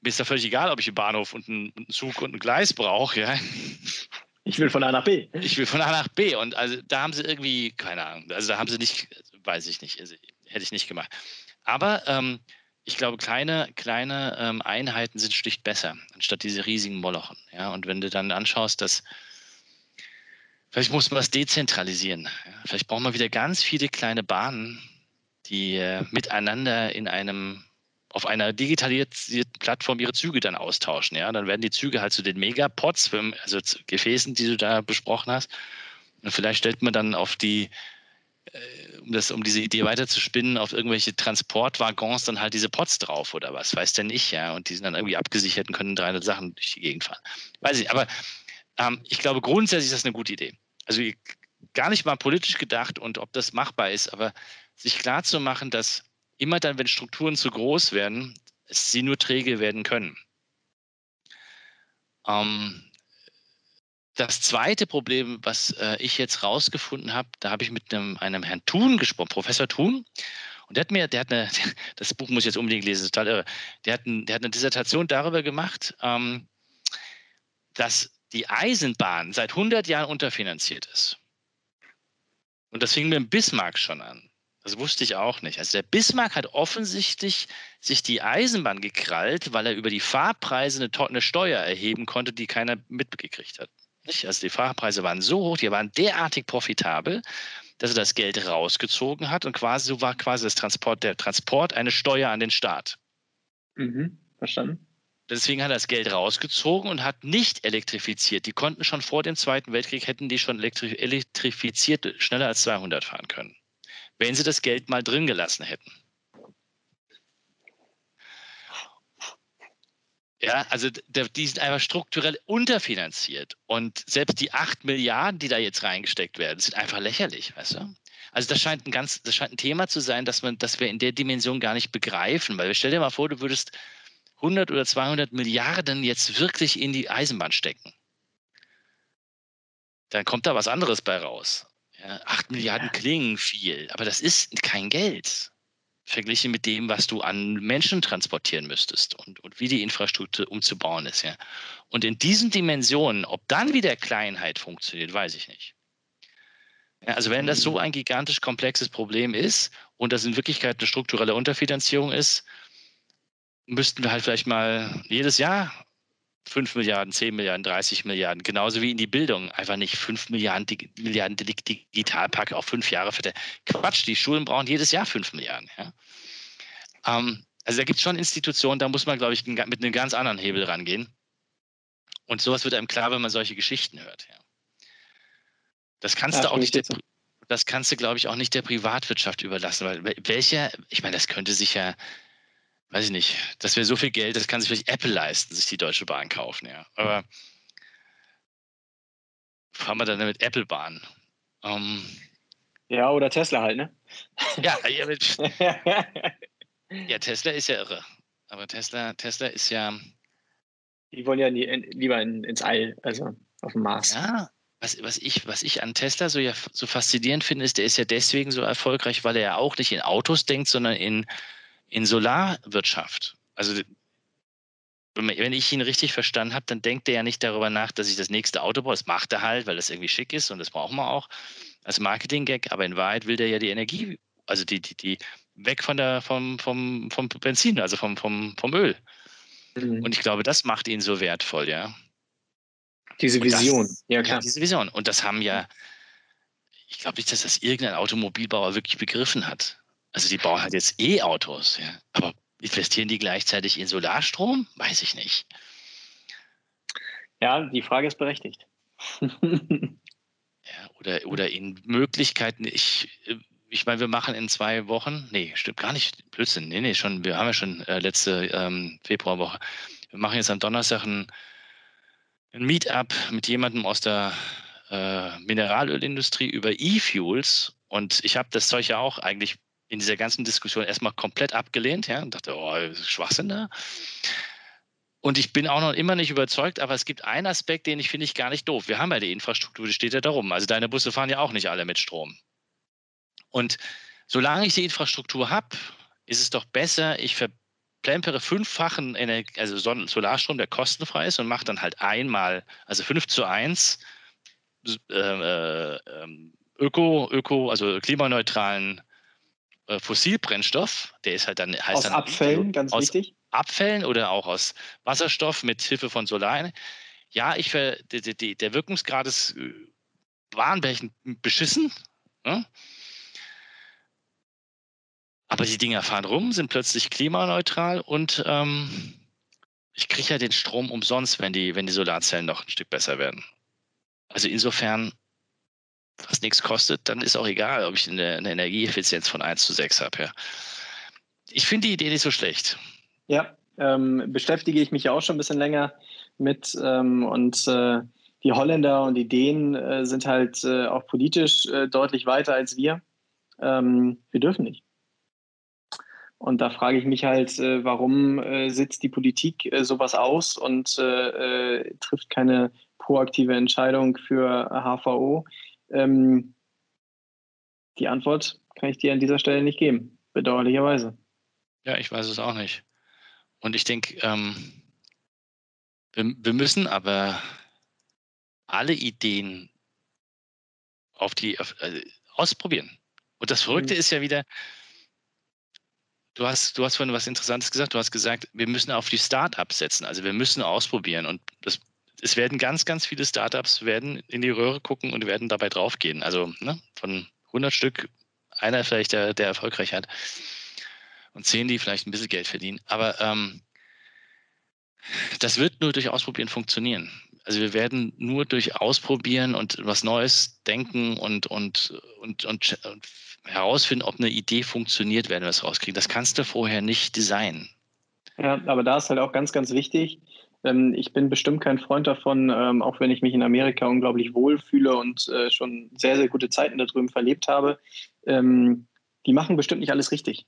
mir ist da völlig egal, ob ich einen Bahnhof und einen, Zug und ein Gleis brauche. Ja. Ich will von A nach B. Ich will von A nach B. Und also da haben sie irgendwie, keine Ahnung, also da haben sie nicht, weiß ich nicht, also, hätte ich nicht gemacht. Aber ähm, ich glaube, kleine, kleine ähm, Einheiten sind schlicht besser, anstatt diese riesigen Molochen. Ja? Und wenn du dann anschaust, dass vielleicht muss man es dezentralisieren. Ja? Vielleicht braucht man wieder ganz viele kleine Bahnen, die äh, miteinander in einem auf einer digitalisierten Plattform ihre Züge dann austauschen. Ja, dann werden die Züge halt zu den Megapods, also Gefäßen, die du da besprochen hast. Und vielleicht stellt man dann auf die, äh, um das, um diese Idee weiterzuspinnen, auf irgendwelche Transportwaggons dann halt diese Pods drauf oder was, weiß denn ich, ja. Und die sind dann irgendwie abgesichert und können 300 Sachen durch die Gegend fahren. Weiß ich, aber ähm, ich glaube grundsätzlich ist das eine gute Idee. Also gar nicht mal politisch gedacht und ob das machbar ist, aber sich klar zu machen, dass immer dann, wenn Strukturen zu groß werden, sie nur träge werden können. Ähm, das zweite Problem, was äh, ich jetzt rausgefunden habe, da habe ich mit einem, einem Herrn Thun gesprochen, Professor Thun, und der hat mir, der hat eine, das Buch muss ich jetzt unbedingt lesen, total irre. Der hat, ein, der hat eine Dissertation darüber gemacht, ähm, dass die Eisenbahn seit 100 Jahren unterfinanziert ist. Und das fing mit dem Bismarck schon an. Das wusste ich auch nicht. Also der Bismarck hat offensichtlich sich die Eisenbahn gekrallt, weil er über die Fahrpreise eine, eine Steuer erheben konnte, die keiner mitgekriegt hat. Nicht? Also die Fahrpreise waren so hoch, die waren derartig profitabel, dass er das Geld rausgezogen hat und quasi so war quasi das Transport, der Transport eine Steuer an den Staat. Mhm, verstanden. Deswegen hat er das Geld rausgezogen und hat nicht elektrifiziert. Die konnten schon vor dem Zweiten Weltkrieg, hätten die schon elektrifiziert, schneller als 200 fahren können wenn sie das Geld mal drin gelassen hätten. Ja, also die sind einfach strukturell unterfinanziert. Und selbst die 8 Milliarden, die da jetzt reingesteckt werden, sind einfach lächerlich, weißt du? Also das scheint ein ganz, das scheint ein Thema zu sein, dass man, dass wir in der Dimension gar nicht begreifen. Weil stell dir mal vor, du würdest 100 oder 200 Milliarden jetzt wirklich in die Eisenbahn stecken. Dann kommt da was anderes bei raus. Ja, 8 Milliarden klingen viel, aber das ist kein Geld verglichen mit dem, was du an Menschen transportieren müsstest und, und wie die Infrastruktur umzubauen ist. Ja. Und in diesen Dimensionen, ob dann wieder Kleinheit funktioniert, weiß ich nicht. Ja, also wenn das so mhm. ein gigantisch komplexes Problem ist und das in Wirklichkeit eine strukturelle Unterfinanzierung ist, müssten wir halt vielleicht mal jedes Jahr 5 Milliarden, 10 Milliarden, 30 Milliarden, genauso wie in die Bildung. Einfach nicht 5 Milliarden, Milliarden Digitalpack auf fünf Jahre für der Quatsch. Die Schulen brauchen jedes Jahr 5 Milliarden. Ja? Ähm, also da gibt es schon Institutionen, da muss man, glaube ich, mit einem ganz anderen Hebel rangehen. Und sowas wird einem klar, wenn man solche Geschichten hört. Ja. Das kannst ja, du auch nicht, der, das kannst du, glaube ich, auch nicht der Privatwirtschaft überlassen, weil welcher, ich meine, das könnte sich ja weiß ich nicht, das wäre so viel Geld, das kann sich vielleicht Apple leisten, sich die Deutsche Bahn kaufen, ja. Aber fahren wir dann mit Apple Bahn? Ähm, ja, oder Tesla halt, ne? Ja, ja, ja, Tesla ist ja irre. Aber Tesla, Tesla ist ja, Die wollen ja nie, lieber in, ins All, also auf dem Mars. Ja, was, was, ich, was ich an Tesla so, ja, so faszinierend finde, ist, der ist ja deswegen so erfolgreich, weil er ja auch nicht in Autos denkt, sondern in, in Solarwirtschaft. Also wenn ich ihn richtig verstanden habe, dann denkt er ja nicht darüber nach, dass ich das nächste Auto brauche. Das macht er halt, weil das irgendwie schick ist und das brauchen wir auch als Marketing-Gag. Aber in Wahrheit will der ja die Energie, also die, die, die weg von der, vom, vom, vom Benzin, also vom, vom, vom Öl. Mhm. Und ich glaube, das macht ihn so wertvoll, ja. Diese Vision, das, ja klar. Ja, diese Vision. Und das haben ja, ich glaube nicht, dass das irgendein Automobilbauer wirklich begriffen hat. Also die bauen halt jetzt E-Autos, ja. Aber investieren die gleichzeitig in Solarstrom? Weiß ich nicht. Ja, die Frage ist berechtigt. ja, oder, oder in Möglichkeiten, ich, ich meine, wir machen in zwei Wochen, nee, stimmt gar nicht, Blödsinn, nee, nee, schon, wir haben ja schon äh, letzte ähm, Februarwoche. Wir machen jetzt am Donnerstag ein, ein Meetup mit jemandem aus der äh, Mineralölindustrie über E-Fuels und ich habe das Zeug ja auch eigentlich in dieser ganzen Diskussion erstmal komplett abgelehnt, ja, und dachte, oh, Schwachsinn da. Und ich bin auch noch immer nicht überzeugt, aber es gibt einen Aspekt, den ich finde ich gar nicht doof. Wir haben ja die Infrastruktur, die steht ja darum. Also deine Busse fahren ja auch nicht alle mit Strom. Und solange ich die Infrastruktur habe, ist es doch besser, ich verplempere fünffachen Energie, also Solarstrom, der kostenfrei ist und mache dann halt einmal, also 5 zu 1 äh, äh, ähm, Öko, Öko, also klimaneutralen äh, Fossilbrennstoff, der ist halt dann heißt aus dann Abfällen, ganz aus wichtig. Abfällen oder auch aus Wasserstoff mit Hilfe von Solar. Ja, ich ver, die, die, der Wirkungsgrad ist äh, wahnbärchen beschissen. Ne? Aber die Dinger fahren rum, sind plötzlich klimaneutral und ähm, ich kriege ja den Strom umsonst, wenn die, wenn die Solarzellen noch ein Stück besser werden. Also insofern was nichts kostet, dann ist auch egal, ob ich eine, eine Energieeffizienz von 1 zu 6 habe. Ja. Ich finde die Idee nicht so schlecht. Ja, ähm, beschäftige ich mich ja auch schon ein bisschen länger mit ähm, und äh, die Holländer und die Dänen äh, sind halt äh, auch politisch äh, deutlich weiter als wir. Ähm, wir dürfen nicht. Und da frage ich mich halt, äh, warum äh, sitzt die Politik sowas aus und trifft keine proaktive Entscheidung für HVO? Ähm, die Antwort kann ich dir an dieser Stelle nicht geben, bedauerlicherweise. Ja, ich weiß es auch nicht. Und ich denke, ähm, wir, wir, müssen aber alle Ideen auf die auf, äh, ausprobieren. Und das Verrückte mhm. ist ja wieder, du hast, du hast vorhin was Interessantes gesagt. Du hast gesagt, wir müssen auf die Start-ups setzen. Also wir müssen ausprobieren. Und das es werden ganz, ganz viele Startups werden in die Röhre gucken und werden dabei draufgehen. Also ne, von 100 Stück einer vielleicht, der, der erfolgreich hat und 10, die vielleicht ein bisschen Geld verdienen. Aber ähm, das wird nur durch Ausprobieren funktionieren. Also wir werden nur durch Ausprobieren und was Neues denken und, und, und, und, und herausfinden, ob eine Idee funktioniert, werden wir es rauskriegen. Das kannst du vorher nicht designen. Ja, aber da ist halt auch ganz, ganz wichtig, ähm, ich bin bestimmt kein Freund davon, ähm, auch wenn ich mich in Amerika unglaublich wohlfühle und äh, schon sehr, sehr gute Zeiten da drüben verlebt habe. Ähm, die machen bestimmt nicht alles richtig.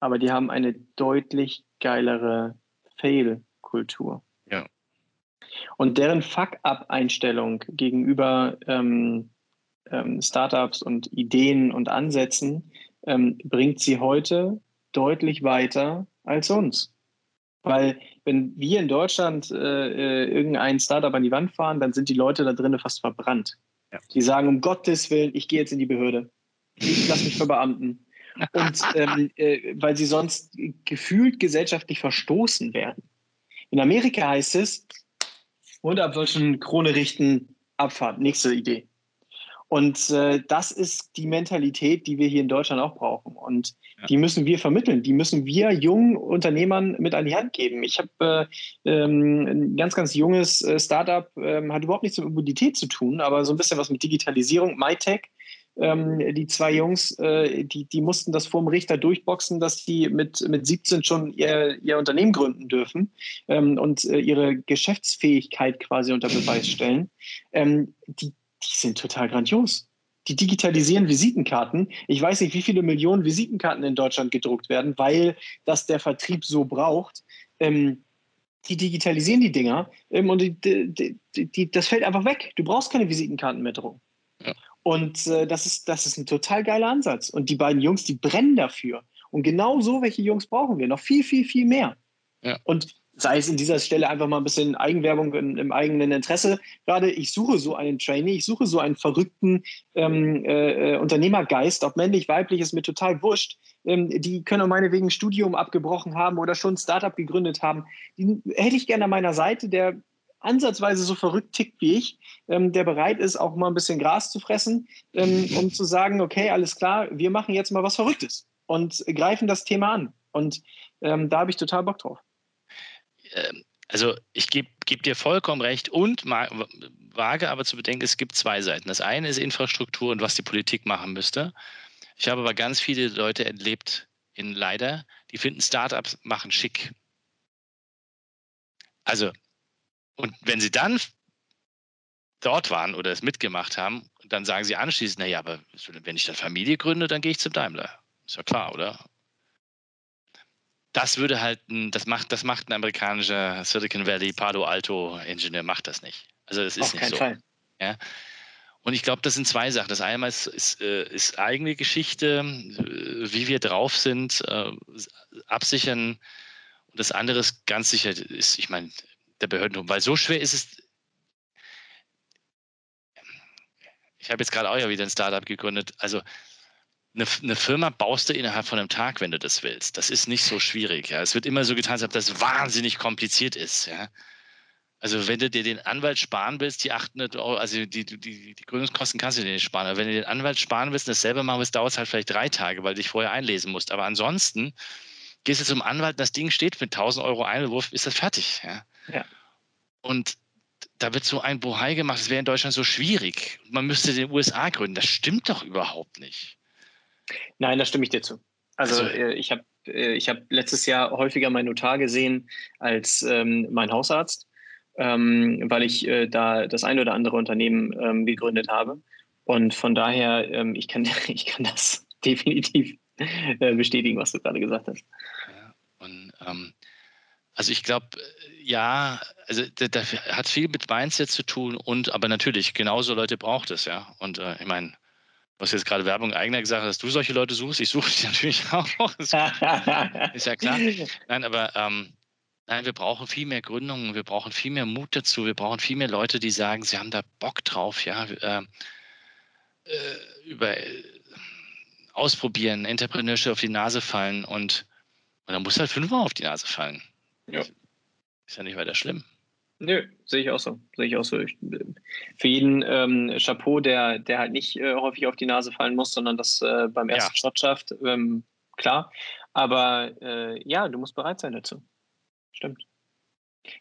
Aber die haben eine deutlich geilere Fail-Kultur. Ja. Und deren Fuck-up-Einstellung gegenüber ähm, ähm, Startups und Ideen und Ansätzen ähm, bringt sie heute deutlich weiter als uns. Weil wenn wir in Deutschland äh, äh, irgendein Startup an die Wand fahren, dann sind die Leute da drinnen fast verbrannt. Ja. Die sagen, um Gottes Willen, ich gehe jetzt in die Behörde. Ich lasse mich verbeamten. Und ähm, äh, weil sie sonst gefühlt gesellschaftlich verstoßen werden. In Amerika heißt es, Hund abwischen, Krone richten, Abfahrt, nächste Idee. Und äh, das ist die Mentalität, die wir hier in Deutschland auch brauchen. Und. Die müssen wir vermitteln. Die müssen wir jungen Unternehmern mit an die Hand geben. Ich habe äh, ähm, ein ganz, ganz junges äh, Startup, ähm, hat überhaupt nichts mit Mobilität zu tun, aber so ein bisschen was mit Digitalisierung, MyTech. Ähm, die zwei Jungs, äh, die, die mussten das vor dem Richter durchboxen, dass die mit, mit 17 schon ihr, ihr Unternehmen gründen dürfen ähm, und äh, ihre Geschäftsfähigkeit quasi unter Beweis stellen. Ähm, die, die sind total grandios. Die digitalisieren Visitenkarten. Ich weiß nicht, wie viele Millionen Visitenkarten in Deutschland gedruckt werden, weil das der Vertrieb so braucht. Ähm, die digitalisieren die Dinger ähm, und die, die, die, das fällt einfach weg. Du brauchst keine Visitenkarten mehr drum. Ja. Und äh, das, ist, das ist ein total geiler Ansatz. Und die beiden Jungs, die brennen dafür. Und genau so welche Jungs brauchen wir. Noch viel, viel, viel mehr. Ja. Und sei es in dieser Stelle einfach mal ein bisschen Eigenwerbung im, im eigenen Interesse. Gerade ich suche so einen Trainee, ich suche so einen verrückten ähm, äh, Unternehmergeist, ob männlich, weiblich, ist mir total wurscht. Ähm, die können auch meinetwegen ein Studium abgebrochen haben oder schon ein Startup gegründet haben. Die hätte ich gerne an meiner Seite, der ansatzweise so verrückt tickt wie ich, ähm, der bereit ist, auch mal ein bisschen Gras zu fressen, ähm, um zu sagen, okay, alles klar, wir machen jetzt mal was Verrücktes und greifen das Thema an. Und ähm, da habe ich total Bock drauf. Ähm, also ich gebe geb dir vollkommen recht und wage aber zu bedenken, es gibt zwei Seiten. Das eine ist Infrastruktur und was die Politik machen müsste. Ich habe aber ganz viele Leute erlebt, in leider, die finden Startups machen schick. Also, und wenn sie dann dort waren oder es mitgemacht haben, dann sagen sie anschließend, naja, aber wenn ich dann Familie gründe, dann gehe ich zum Daimler. Ist ja klar, oder? Das würde halt, das macht, das macht ein amerikanischer Silicon Valley Palo Alto Ingenieur macht das nicht. Also das ist Auf nicht so. Fall. Ja. Und ich glaube, das sind zwei Sachen. Das eine ist, ist, äh, ist eigene Geschichte, äh, wie wir drauf sind, äh, absichern. Und das andere ist ganz sicher, ist, ich meine, der Behörden, weil so schwer ist es. Ich habe jetzt gerade auch ja wieder ein Startup gegründet. Also eine, eine, Firma baust du innerhalb von einem Tag, wenn du das willst. Das ist nicht so schwierig. Ja. Es wird immer so getan, als ob das wahnsinnig kompliziert ist. Ja. Also wenn du dir den Anwalt sparen willst, die 800 Euro, also die, die, die Gründungskosten kannst du dir nicht sparen. Aber wenn du den Anwalt sparen willst und das selber machen willst, dauert es halt vielleicht drei Tage, weil du dich vorher einlesen musst. Aber ansonsten gehst du zum Anwalt, das Ding steht mit 1000 Euro Einwurf, ist das fertig. Ja. ja. Und da wird so ein Bohai gemacht, es wäre in Deutschland so schwierig. Man müsste den USA gründen. Das stimmt doch überhaupt nicht. Nein, da stimme ich dir zu. Also, also ich habe äh, ich hab letztes Jahr häufiger meinen Notar gesehen als ähm, mein Hausarzt, ähm, weil ich äh, da das ein oder andere Unternehmen ähm, gegründet habe. Und von daher, ähm, ich, kann, ich kann das definitiv äh, bestätigen, was du gerade gesagt hast. Ja, und ähm, also ich glaube, äh, ja, also das hat viel mit Mindset zu tun und aber natürlich, genauso Leute braucht es, ja. Und äh, ich meine, Du hast jetzt gerade Werbung eigener gesagt, dass du solche Leute suchst. Ich suche die natürlich auch. ist ja klar. Nein, aber ähm, nein, wir brauchen viel mehr Gründungen, wir brauchen viel mehr Mut dazu, wir brauchen viel mehr Leute, die sagen, sie haben da Bock drauf, ja. Äh, äh, über äh, ausprobieren, Entrepreneurship auf die Nase fallen und, und dann muss halt fünfmal auf die Nase fallen. Ja. Ist ja nicht weiter schlimm. Nö, sehe ich auch so. Sehe ich auch so. Ich, für jeden ähm, Chapeau, der, der halt nicht äh, häufig auf die Nase fallen muss, sondern das äh, beim ersten ja. Shot schafft, ähm, klar. Aber äh, ja, du musst bereit sein dazu. Stimmt.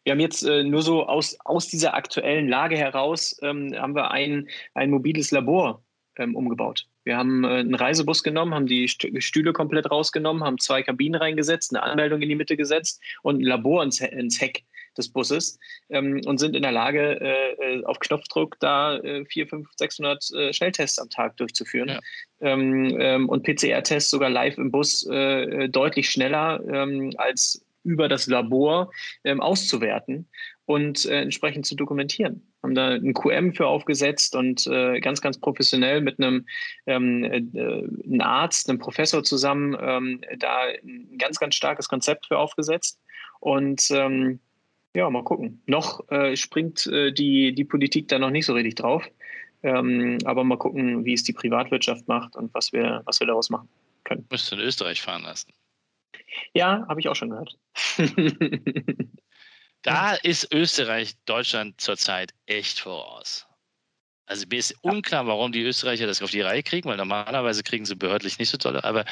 Wir haben jetzt äh, nur so aus, aus dieser aktuellen Lage heraus, ähm, haben wir ein, ein mobiles Labor ähm, umgebaut. Wir haben äh, einen Reisebus genommen, haben die Stühle komplett rausgenommen, haben zwei Kabinen reingesetzt, eine Anmeldung in die Mitte gesetzt und ein Labor ins, ins Heck des Busses ähm, und sind in der Lage, äh, äh auf Knopfdruck da äh, 400, 500, 600 äh, Schnelltests am Tag durchzuführen. Ja. Ähm, ähm, und PCR-Tests sogar live im Bus äh, deutlich schneller ähm, als über das Labor ähm, auszuwerten und äh, entsprechend zu dokumentieren. Haben da ein QM für aufgesetzt und äh, ganz, ganz professionell mit einem, ähm, äh, einem Arzt, einem Professor zusammen ähm, da ein ganz, ganz starkes Konzept für aufgesetzt. Und ähm, ja, mal gucken. Noch äh, springt äh, die, die Politik da noch nicht so richtig drauf. Ähm, aber mal gucken, wie es die Privatwirtschaft macht und was wir, was wir daraus machen können. Müsst du in Österreich fahren lassen. Ja, habe ich auch schon gehört. da ist Österreich Deutschland zurzeit echt voraus. Also mir ist unklar, warum die Österreicher das auf die Reihe kriegen, weil normalerweise kriegen sie behördlich nicht so tolle, aber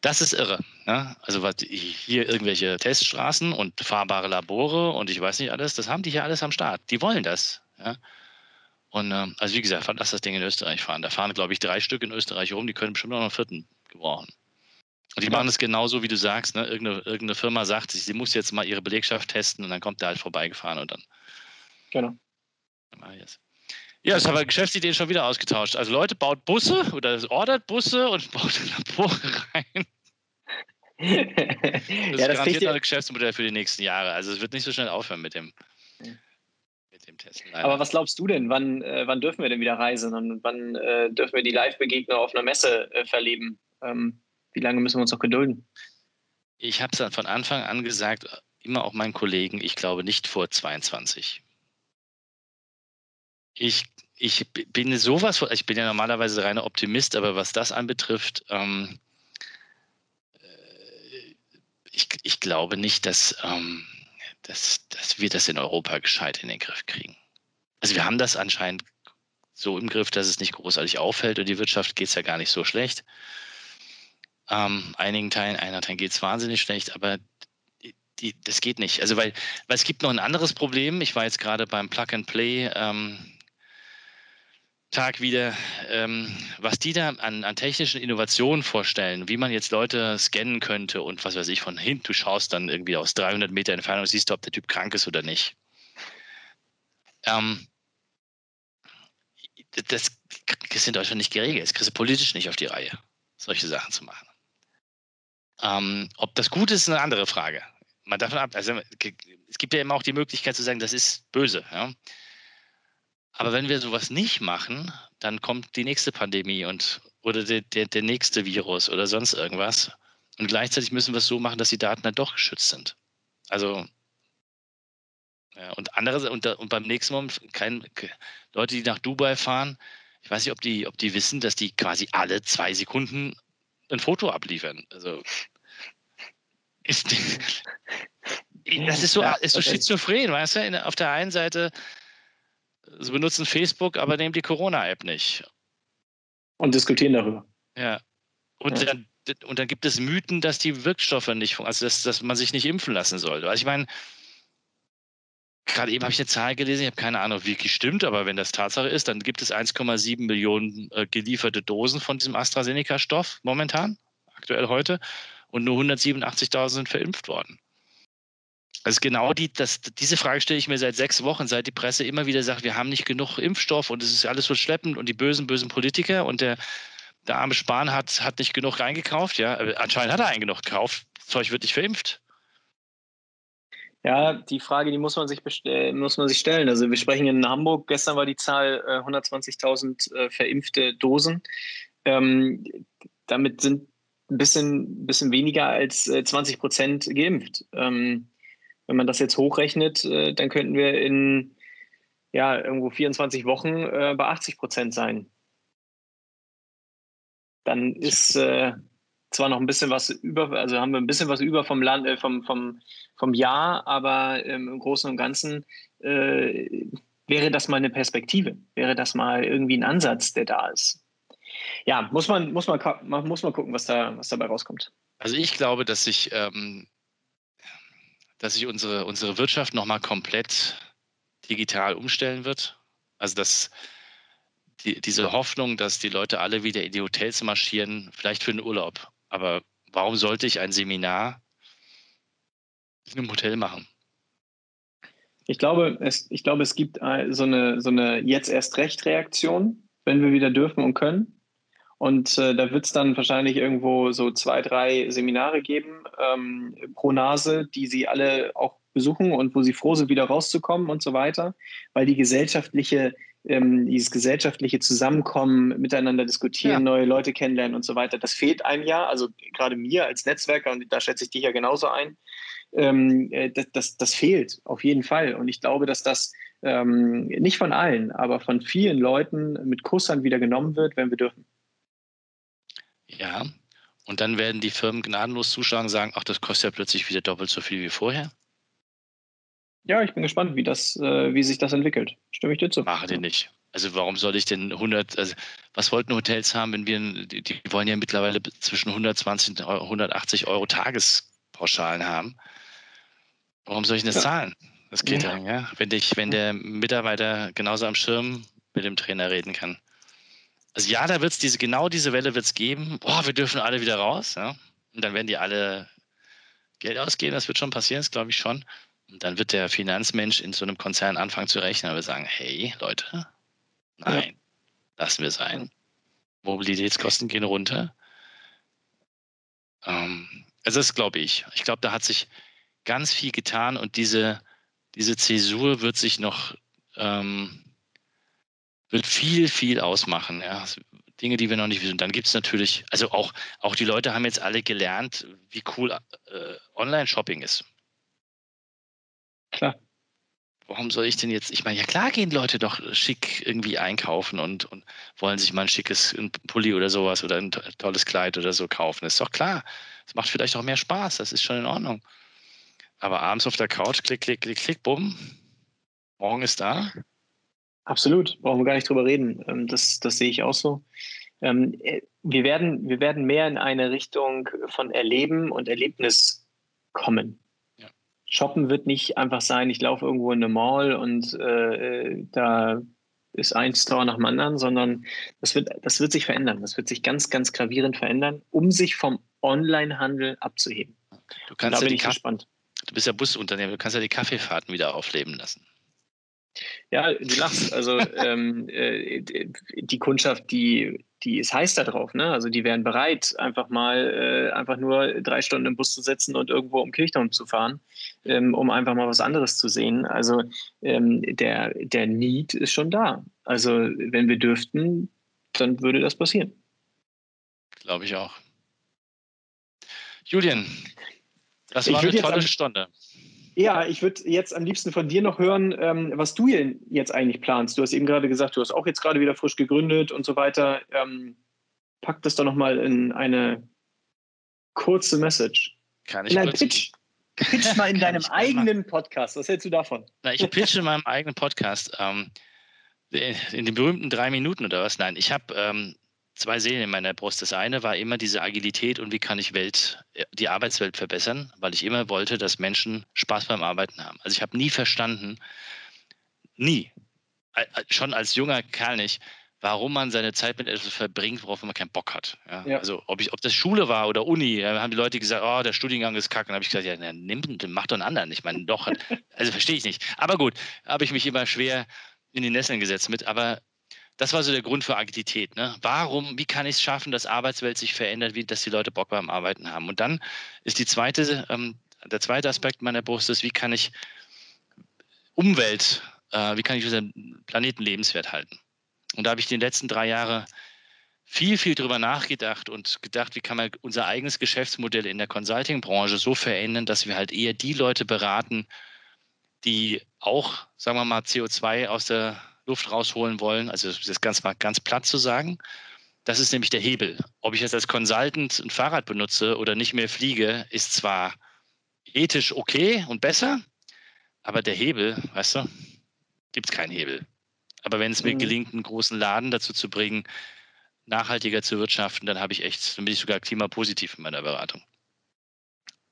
das ist irre. Ne? Also was, hier irgendwelche Teststraßen und fahrbare Labore und ich weiß nicht alles, das haben die hier alles am Start. Die wollen das. Ja? Und ähm, also wie gesagt, lass das Ding in Österreich fahren. Da fahren, glaube ich, drei Stück in Österreich rum, die können bestimmt noch einen vierten gebrauchen. Und die machen es genauso, wie du sagst. Ne? Irgendeine, irgendeine Firma sagt, sie muss jetzt mal ihre Belegschaft testen und dann kommt der halt vorbeigefahren und dann. Genau. Dann mache ich es. Ja, das haben wir Geschäftsideen schon wieder ausgetauscht. Also Leute, baut Busse oder ordert Busse und baut Labore rein. das ist ja, das garantiert noch ein Geschäftsmodell für die nächsten Jahre. Also es wird nicht so schnell aufhören mit dem, mit dem Testen. Leider. Aber was glaubst du denn? Wann, äh, wann dürfen wir denn wieder reisen und wann äh, dürfen wir die Live-Begegnung auf einer Messe äh, verleben? Ähm, wie lange müssen wir uns noch gedulden? Ich habe es von Anfang an gesagt, immer auch meinen Kollegen, ich glaube nicht vor 22. Ich, ich bin sowas, ich bin ja normalerweise reiner Optimist, aber was das anbetrifft, ähm, äh, ich, ich glaube nicht, dass, ähm, dass, dass wir das in Europa gescheit in den Griff kriegen. Also wir haben das anscheinend so im Griff, dass es nicht großartig auffällt und die Wirtschaft geht es ja gar nicht so schlecht. Ähm, einigen Teilen, einer Teilen geht es wahnsinnig schlecht, aber die, das geht nicht. Also weil, weil es gibt noch ein anderes Problem. Ich war jetzt gerade beim Plug and Play ähm, Tag wieder, ähm, was die da an, an, technischen Innovationen vorstellen, wie man jetzt Leute scannen könnte und was weiß ich, von hinten, du schaust dann irgendwie aus 300 Meter Entfernung, siehst du, ob der Typ krank ist oder nicht. Ähm, das ist in Deutschland nicht geregelt. Das kriegst du politisch nicht auf die Reihe, solche Sachen zu machen. Ähm, ob das gut ist, ist eine andere Frage. Man davon ab, also es gibt ja immer auch die Möglichkeit zu sagen, das ist böse. Ja? Aber wenn wir sowas nicht machen, dann kommt die nächste Pandemie und oder der, der, der nächste Virus oder sonst irgendwas. Und gleichzeitig müssen wir es so machen, dass die Daten dann doch geschützt sind. Also ja, und andere und, und beim nächsten Mal kein, Leute, die nach Dubai fahren, ich weiß nicht, ob die, ob die wissen, dass die quasi alle zwei Sekunden ein Foto abliefern. Also ist, das ist so, ist so schizophren, weißt du? Auf der einen Seite sie benutzen Facebook, aber nehmen die Corona-App nicht. Und diskutieren darüber. Ja. Und, ja. Dann, und dann gibt es Mythen, dass die Wirkstoffe nicht funktionieren, also dass, dass man sich nicht impfen lassen sollte. Also ich meine, gerade eben habe ich eine Zahl gelesen, ich habe keine Ahnung, wie die stimmt, aber wenn das Tatsache ist, dann gibt es 1,7 Millionen äh, gelieferte Dosen von diesem AstraZeneca-Stoff momentan, aktuell heute, und nur 187.000 sind verimpft worden. Also genau die, das, diese Frage stelle ich mir seit sechs Wochen, seit die Presse immer wieder sagt, wir haben nicht genug Impfstoff und es ist alles so schleppend und die bösen, bösen Politiker und der, der arme Spahn hat, hat nicht genug reingekauft. Ja, anscheinend hat er einen genug gekauft. Zeug wird nicht verimpft. Ja, die Frage, die muss man sich, muss man sich stellen. Also wir sprechen in Hamburg, gestern war die Zahl äh, 120.000 äh, verimpfte Dosen. Ähm, damit sind ein bisschen, bisschen weniger als äh, 20 Prozent geimpft. Ähm, wenn man das jetzt hochrechnet, äh, dann könnten wir in ja, irgendwo 24 Wochen äh, bei 80 Prozent sein. Dann ist äh, zwar noch ein bisschen was über, also haben wir ein bisschen was über vom Land, äh, vom, vom, vom Jahr, aber ähm, im Großen und Ganzen äh, wäre das mal eine Perspektive, wäre das mal irgendwie ein Ansatz, der da ist. Ja, muss man, muss man, muss man gucken, was, da, was dabei rauskommt. Also ich glaube, dass sich ähm, dass sich unsere, unsere Wirtschaft nochmal komplett digital umstellen wird. Also dass die, diese Hoffnung, dass die Leute alle wieder in die Hotels marschieren, vielleicht für den Urlaub. Aber warum sollte ich ein Seminar in einem Hotel machen? Ich glaube, es, ich glaube, es gibt so eine, so eine jetzt erst recht Reaktion, wenn wir wieder dürfen und können. Und äh, da wird es dann wahrscheinlich irgendwo so zwei, drei Seminare geben ähm, pro Nase, die sie alle auch besuchen und wo sie froh sind, wieder rauszukommen und so weiter, weil die gesellschaftliche, ähm, dieses gesellschaftliche Zusammenkommen, miteinander diskutieren, ja. neue Leute kennenlernen und so weiter, das fehlt einem ja, also gerade mir als Netzwerker, und da schätze ich dich ja genauso ein, ähm, äh, das, das, das fehlt auf jeden Fall. Und ich glaube, dass das ähm, nicht von allen, aber von vielen Leuten mit Kusshand wieder genommen wird, wenn wir dürfen. Ja, und dann werden die Firmen gnadenlos zuschlagen und sagen, ach, das kostet ja plötzlich wieder doppelt so viel wie vorher. Ja, ich bin gespannt, wie, das, äh, wie sich das entwickelt. Stimme ich dir zu. Mache den nicht. Also warum soll ich denn 100, also was wollten Hotels haben, wenn wir, die, die wollen ja mittlerweile zwischen 120 und 180 Euro Tagespauschalen haben. Warum soll ich denn das ja. zahlen? Das geht ja. dann, ja. Wenn, ich, wenn der Mitarbeiter genauso am Schirm mit dem Trainer reden kann. Also ja, da wird es diese, genau diese Welle wird es geben. Boah, wir dürfen alle wieder raus. Ja? Und dann werden die alle Geld ausgeben, das wird schon passieren, das glaube ich schon. Und dann wird der Finanzmensch in so einem Konzern anfangen zu rechnen und wird sagen, hey Leute, nein, ja. lassen wir sein. Mobilitätskosten gehen runter. Ähm, Also das glaube ich. Ich glaube, da hat sich ganz viel getan und diese, diese Zäsur wird sich noch, ähm, wird viel, viel ausmachen. Ja. Dinge, die wir noch nicht wissen. Dann gibt es natürlich, also auch, auch die Leute haben jetzt alle gelernt, wie cool äh, Online-Shopping ist. Klar. Warum soll ich denn jetzt, ich meine, ja klar gehen Leute doch schick irgendwie einkaufen und, und wollen sich mal ein schickes ein Pulli oder sowas oder ein tolles Kleid oder so kaufen. Das ist doch klar. Es macht vielleicht auch mehr Spaß, das ist schon in Ordnung. Aber abends auf der Couch, klick, klick, klick, klick, bumm, morgen ist da. Absolut, brauchen wir gar nicht drüber reden. Ähm, das, das sehe ich auch so. Ähm, äh, wir werden, wir werden mehr in eine Richtung von Erleben und Erlebnis kommen. Ja. Shoppen wird nicht einfach sein, ich laufe irgendwo in eine Mall und äh, da ist ein Store nach dem anderen, sondern das wird, das wird sich verändern. Das wird sich ganz, ganz gravierend verändern, um sich vom Onlinehandel abzuheben. Du kannst da ja bin ich gespannt. Du bist ja Busunternehmer, du kannst ja die Kaffeefahrten wieder aufleben lassen. Ja, du lachst. Also ähm, äh, die Kundschaft, die, die ist heiß da drauf. Ne? Also die wären bereit, einfach mal äh, einfach nur drei Stunden im Bus zu setzen und irgendwo um Kirchturm zu fahren, ähm, um einfach mal was anderes zu sehen. Also ähm, der, der Need ist schon da. Also wenn wir dürften, dann würde das passieren. Glaube ich auch. Julian, das war eine tolle Stunde. Ja, ich würde jetzt am liebsten von dir noch hören, ähm, was du jetzt eigentlich planst. Du hast eben gerade gesagt, du hast auch jetzt gerade wieder frisch gegründet und so weiter. Ähm, pack das doch nochmal in eine kurze Message. Kann ich in einen Pitch. Pitch mal in deinem eigenen Podcast. Was hältst du davon? Na, ich pitche in meinem eigenen Podcast. Ähm, in den berühmten drei Minuten oder was? Nein, ich habe ähm, zwei Seelen in meiner Brust. Das eine war immer diese Agilität und wie kann ich Welt, äh, die Arbeitswelt verbessern, weil ich immer wollte, dass Menschen Spaß beim Arbeiten haben. Also ich habe nie verstanden, nie, schon als junger Kerl nicht, warum man seine Zeit mit etwas verbringt, worauf man keinen Bock hat. Ja? Ja. Also ob, ich, ob das Schule war oder Uni, haben die Leute gesagt, oh, der Studiengang ist kacke. Dann habe ich gesagt, ja, na, nimm, mach doch einen anderen. Ich meine, doch, also verstehe ich nicht. Aber gut, habe ich mich immer schwer in die Nesseln gesetzt mit. Aber das war so der Grund für Agilität. Ne? Warum, wie kann ich es schaffen, dass Arbeitswelt sich verändert, wie, dass die Leute Bock beim Arbeiten haben? Und dann ist die zweite, ähm, der zweite Aspekt meiner Brust ist, wie kann ich Umwelt, äh, wie kann ich unseren Planeten lebenswert halten? Und da habe ich die letzten drei Jahre viel, viel drüber nachgedacht und gedacht, wie kann man unser eigenes Geschäftsmodell in der Consulting-Branche so verändern, dass wir halt eher die Leute beraten, die auch, sagen wir mal, CO2 aus der Luft rausholen wollen, also das ganz mal ganz platt zu sagen. Das ist nämlich der Hebel. Ob ich jetzt als Consultant ein Fahrrad benutze oder nicht mehr fliege, ist zwar ethisch okay und besser, aber der Hebel, weißt du, gibt es keinen Hebel. Aber wenn es mir mhm. gelingt, einen großen Laden dazu zu bringen, nachhaltiger zu wirtschaften, dann habe ich echt, dann bin ich sogar klimapositiv in meiner Beratung.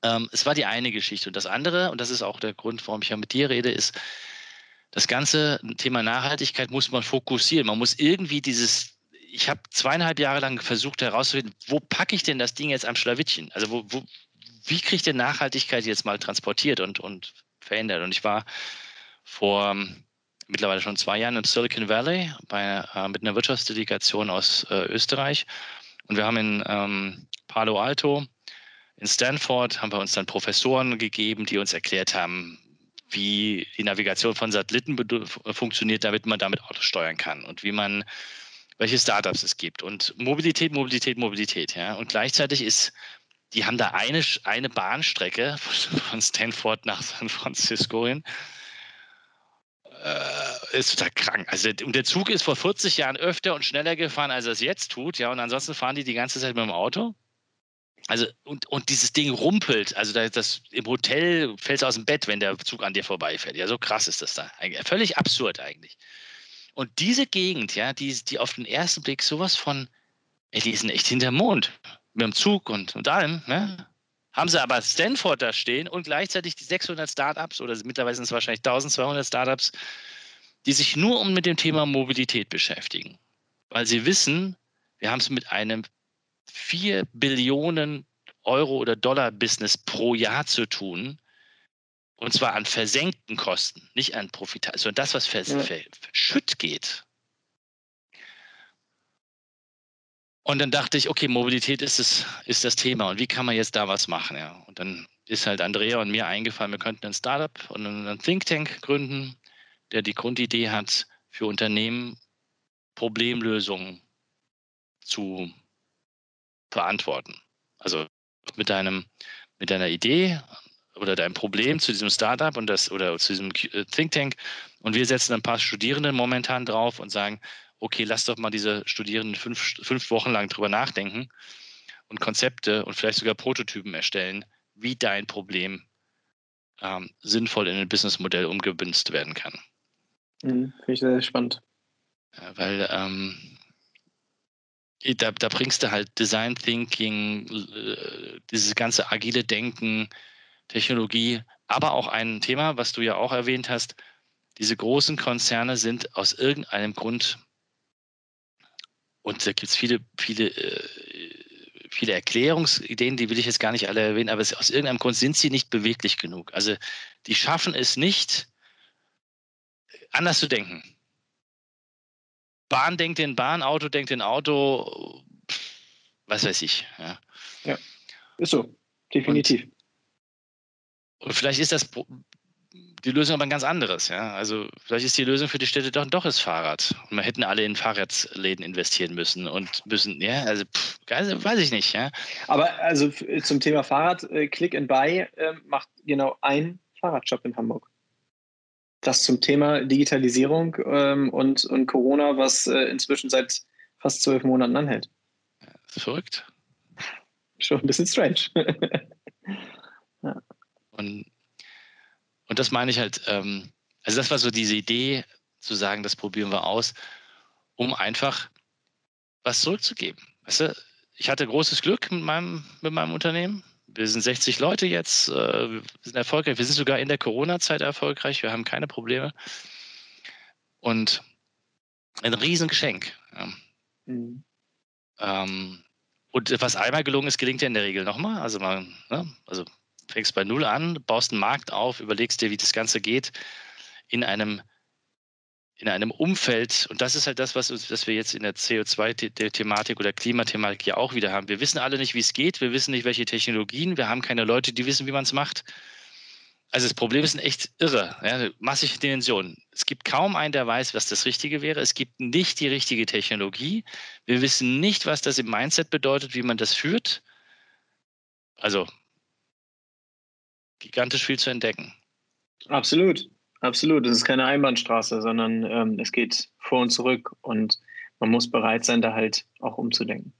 Ähm, es war die eine Geschichte. Und das andere, und das ist auch der Grund, warum ich ja mit dir rede, ist, das ganze Thema Nachhaltigkeit muss man fokussieren. Man muss irgendwie dieses, ich habe zweieinhalb Jahre lang versucht herauszufinden, wo packe ich denn das Ding jetzt am Schlawittchen? Also wo, wo, wie kriege ich denn Nachhaltigkeit jetzt mal transportiert und, und verändert? Und ich war vor ähm, mittlerweile schon zwei Jahren in Silicon Valley bei, äh, mit einer Wirtschaftsdelegation aus äh, Österreich. Und wir haben in ähm, Palo Alto, in Stanford, haben wir uns dann Professoren gegeben, die uns erklärt haben, wie die Navigation von Satelliten funktioniert, damit man damit Autos steuern kann und wie man, welche Startups es gibt und Mobilität, Mobilität, Mobilität. Ja. Und gleichzeitig ist, die haben da eine, eine Bahnstrecke von Stanford nach San Francisco hin. Äh, ist total krank. Also, und der Zug ist vor 40 Jahren öfter und schneller gefahren, als er es jetzt tut. Ja, und ansonsten fahren die die ganze Zeit mit dem Auto. Also, und, und dieses Ding rumpelt. Also, das, das im Hotel fällt aus dem Bett, wenn der Zug an dir vorbeifährt. Ja, so krass ist das da. Völlig absurd eigentlich. Und diese Gegend, ja, die, die auf den ersten Blick sowas von, ey, die sind echt hinterm Mond. Mit dem Zug und, und allem, ne? Haben sie aber Stanford da stehen und gleichzeitig die 600 Startups oder mittlerweile sind es wahrscheinlich 1200 Startups, die sich nur um mit dem Thema Mobilität beschäftigen. Weil sie wissen, wir haben es mit einem 4 Billionen Euro oder Dollar Business pro Jahr zu tun. Und zwar an versenkten Kosten, nicht an Profit, sondern das, was vers ja. verschütt geht. Und dann dachte ich, okay, Mobilität ist, es, ist das Thema und wie kann man jetzt da was machen? Ja? Und dann ist halt Andrea und mir eingefallen, wir könnten ein Startup und einen Think Tank gründen, der die Grundidee hat, für Unternehmen Problemlösungen zu verantworten. Also mit deinem, mit deiner Idee oder deinem Problem zu diesem Startup und das oder zu diesem äh, Think Tank und wir setzen ein paar Studierenden momentan drauf und sagen, okay, lass doch mal diese Studierenden fünf, fünf Wochen lang drüber nachdenken und Konzepte und vielleicht sogar Prototypen erstellen, wie dein Problem ähm, sinnvoll in ein Businessmodell umgebünzt werden kann. Mhm, Finde ich sehr spannend. Weil ähm, da, da, bringst du halt Design Thinking, äh, dieses ganze agile Denken, Technologie, aber auch ein Thema, was du ja auch erwähnt hast, diese großen Konzerne sind aus irgendeinem Grund und da gibt es viele, viele, äh, viele Erklärungsideen, die will ich jetzt gar nicht alle erwähnen, aber aus irgendeinem Grund sind sie nicht beweglich genug. Also die schaffen es nicht, anders zu denken. Bahn denkt in Bahn, Auto denkt in Auto, was weiß ich. Ja, ja ist so, definitiv. Und, und vielleicht ist das die Lösung aber ein ganz anderes. Ja? Also vielleicht ist die Lösung für die Städte doch, doch das Fahrrad. Und wir hätten alle in Fahrradläden investieren müssen und müssen, ja, also, pff, also weiß ich nicht. Ja? Aber also zum Thema Fahrrad, äh, Click and Buy äh, macht genau ein Fahrradshop in Hamburg. Das zum Thema Digitalisierung ähm, und, und Corona, was äh, inzwischen seit fast zwölf Monaten anhält. Verrückt. Schon ein bisschen strange. ja. Und und das meine ich halt, ähm, also das war so diese Idee, zu sagen, das probieren wir aus, um einfach was zurückzugeben. Weißt du, ich hatte großes Glück mit meinem, mit meinem Unternehmen. Wir sind 60 Leute jetzt, äh, wir sind erfolgreich. Wir sind sogar in der Corona-Zeit erfolgreich. Wir haben keine Probleme. Und ein Riesengeschenk. Mhm. Ähm, und was einmal gelungen ist, gelingt ja in der Regel nochmal. Also man, ne? also fängst bei Null an, baust einen Markt auf, überlegst dir, wie das Ganze geht, in einem, in einem Umfeld, und das ist halt das, was, was wir jetzt in der CO2-Thematik oder Klimathematik ja auch wieder haben. Wir wissen alle nicht, wie es geht, wir wissen nicht, welche Technologien, wir haben keine Leute, die wissen, wie man es macht. Also das Problem ist echt irre, ja, massige Dimensionen. Es gibt kaum einen, der weiß, was das Richtige wäre. Es gibt nicht die richtige Technologie. Wir wissen nicht, was das im Mindset bedeutet, wie man das führt. Also gigantisch viel zu entdecken. Absolut, absolut. Es ist keine Einbahnstraße, sondern ähm, es geht vor und zurück und man muss bereit sein, da halt auch umzudenken.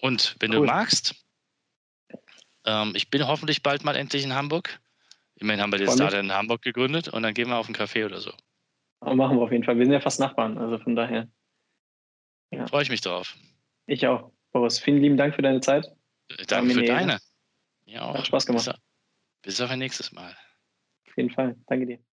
Und wenn cool. du magst, ähm, ich bin hoffentlich bald mal endlich in Hamburg. Immerhin haben wir den Starter in Hamburg gegründet und dann gehen wir auf einen Café oder so. Aber machen wir auf jeden Fall. Wir sind ja fast Nachbarn, also von daher. Ja. Freue ich mich drauf. Ich auch. Boris, vielen lieben Dank für deine Zeit. Danke für deine. Ja, auch. Hat Spaß gemacht. Bis, bis auf ein nächstes Mal. Jeden Fall. Danke dir.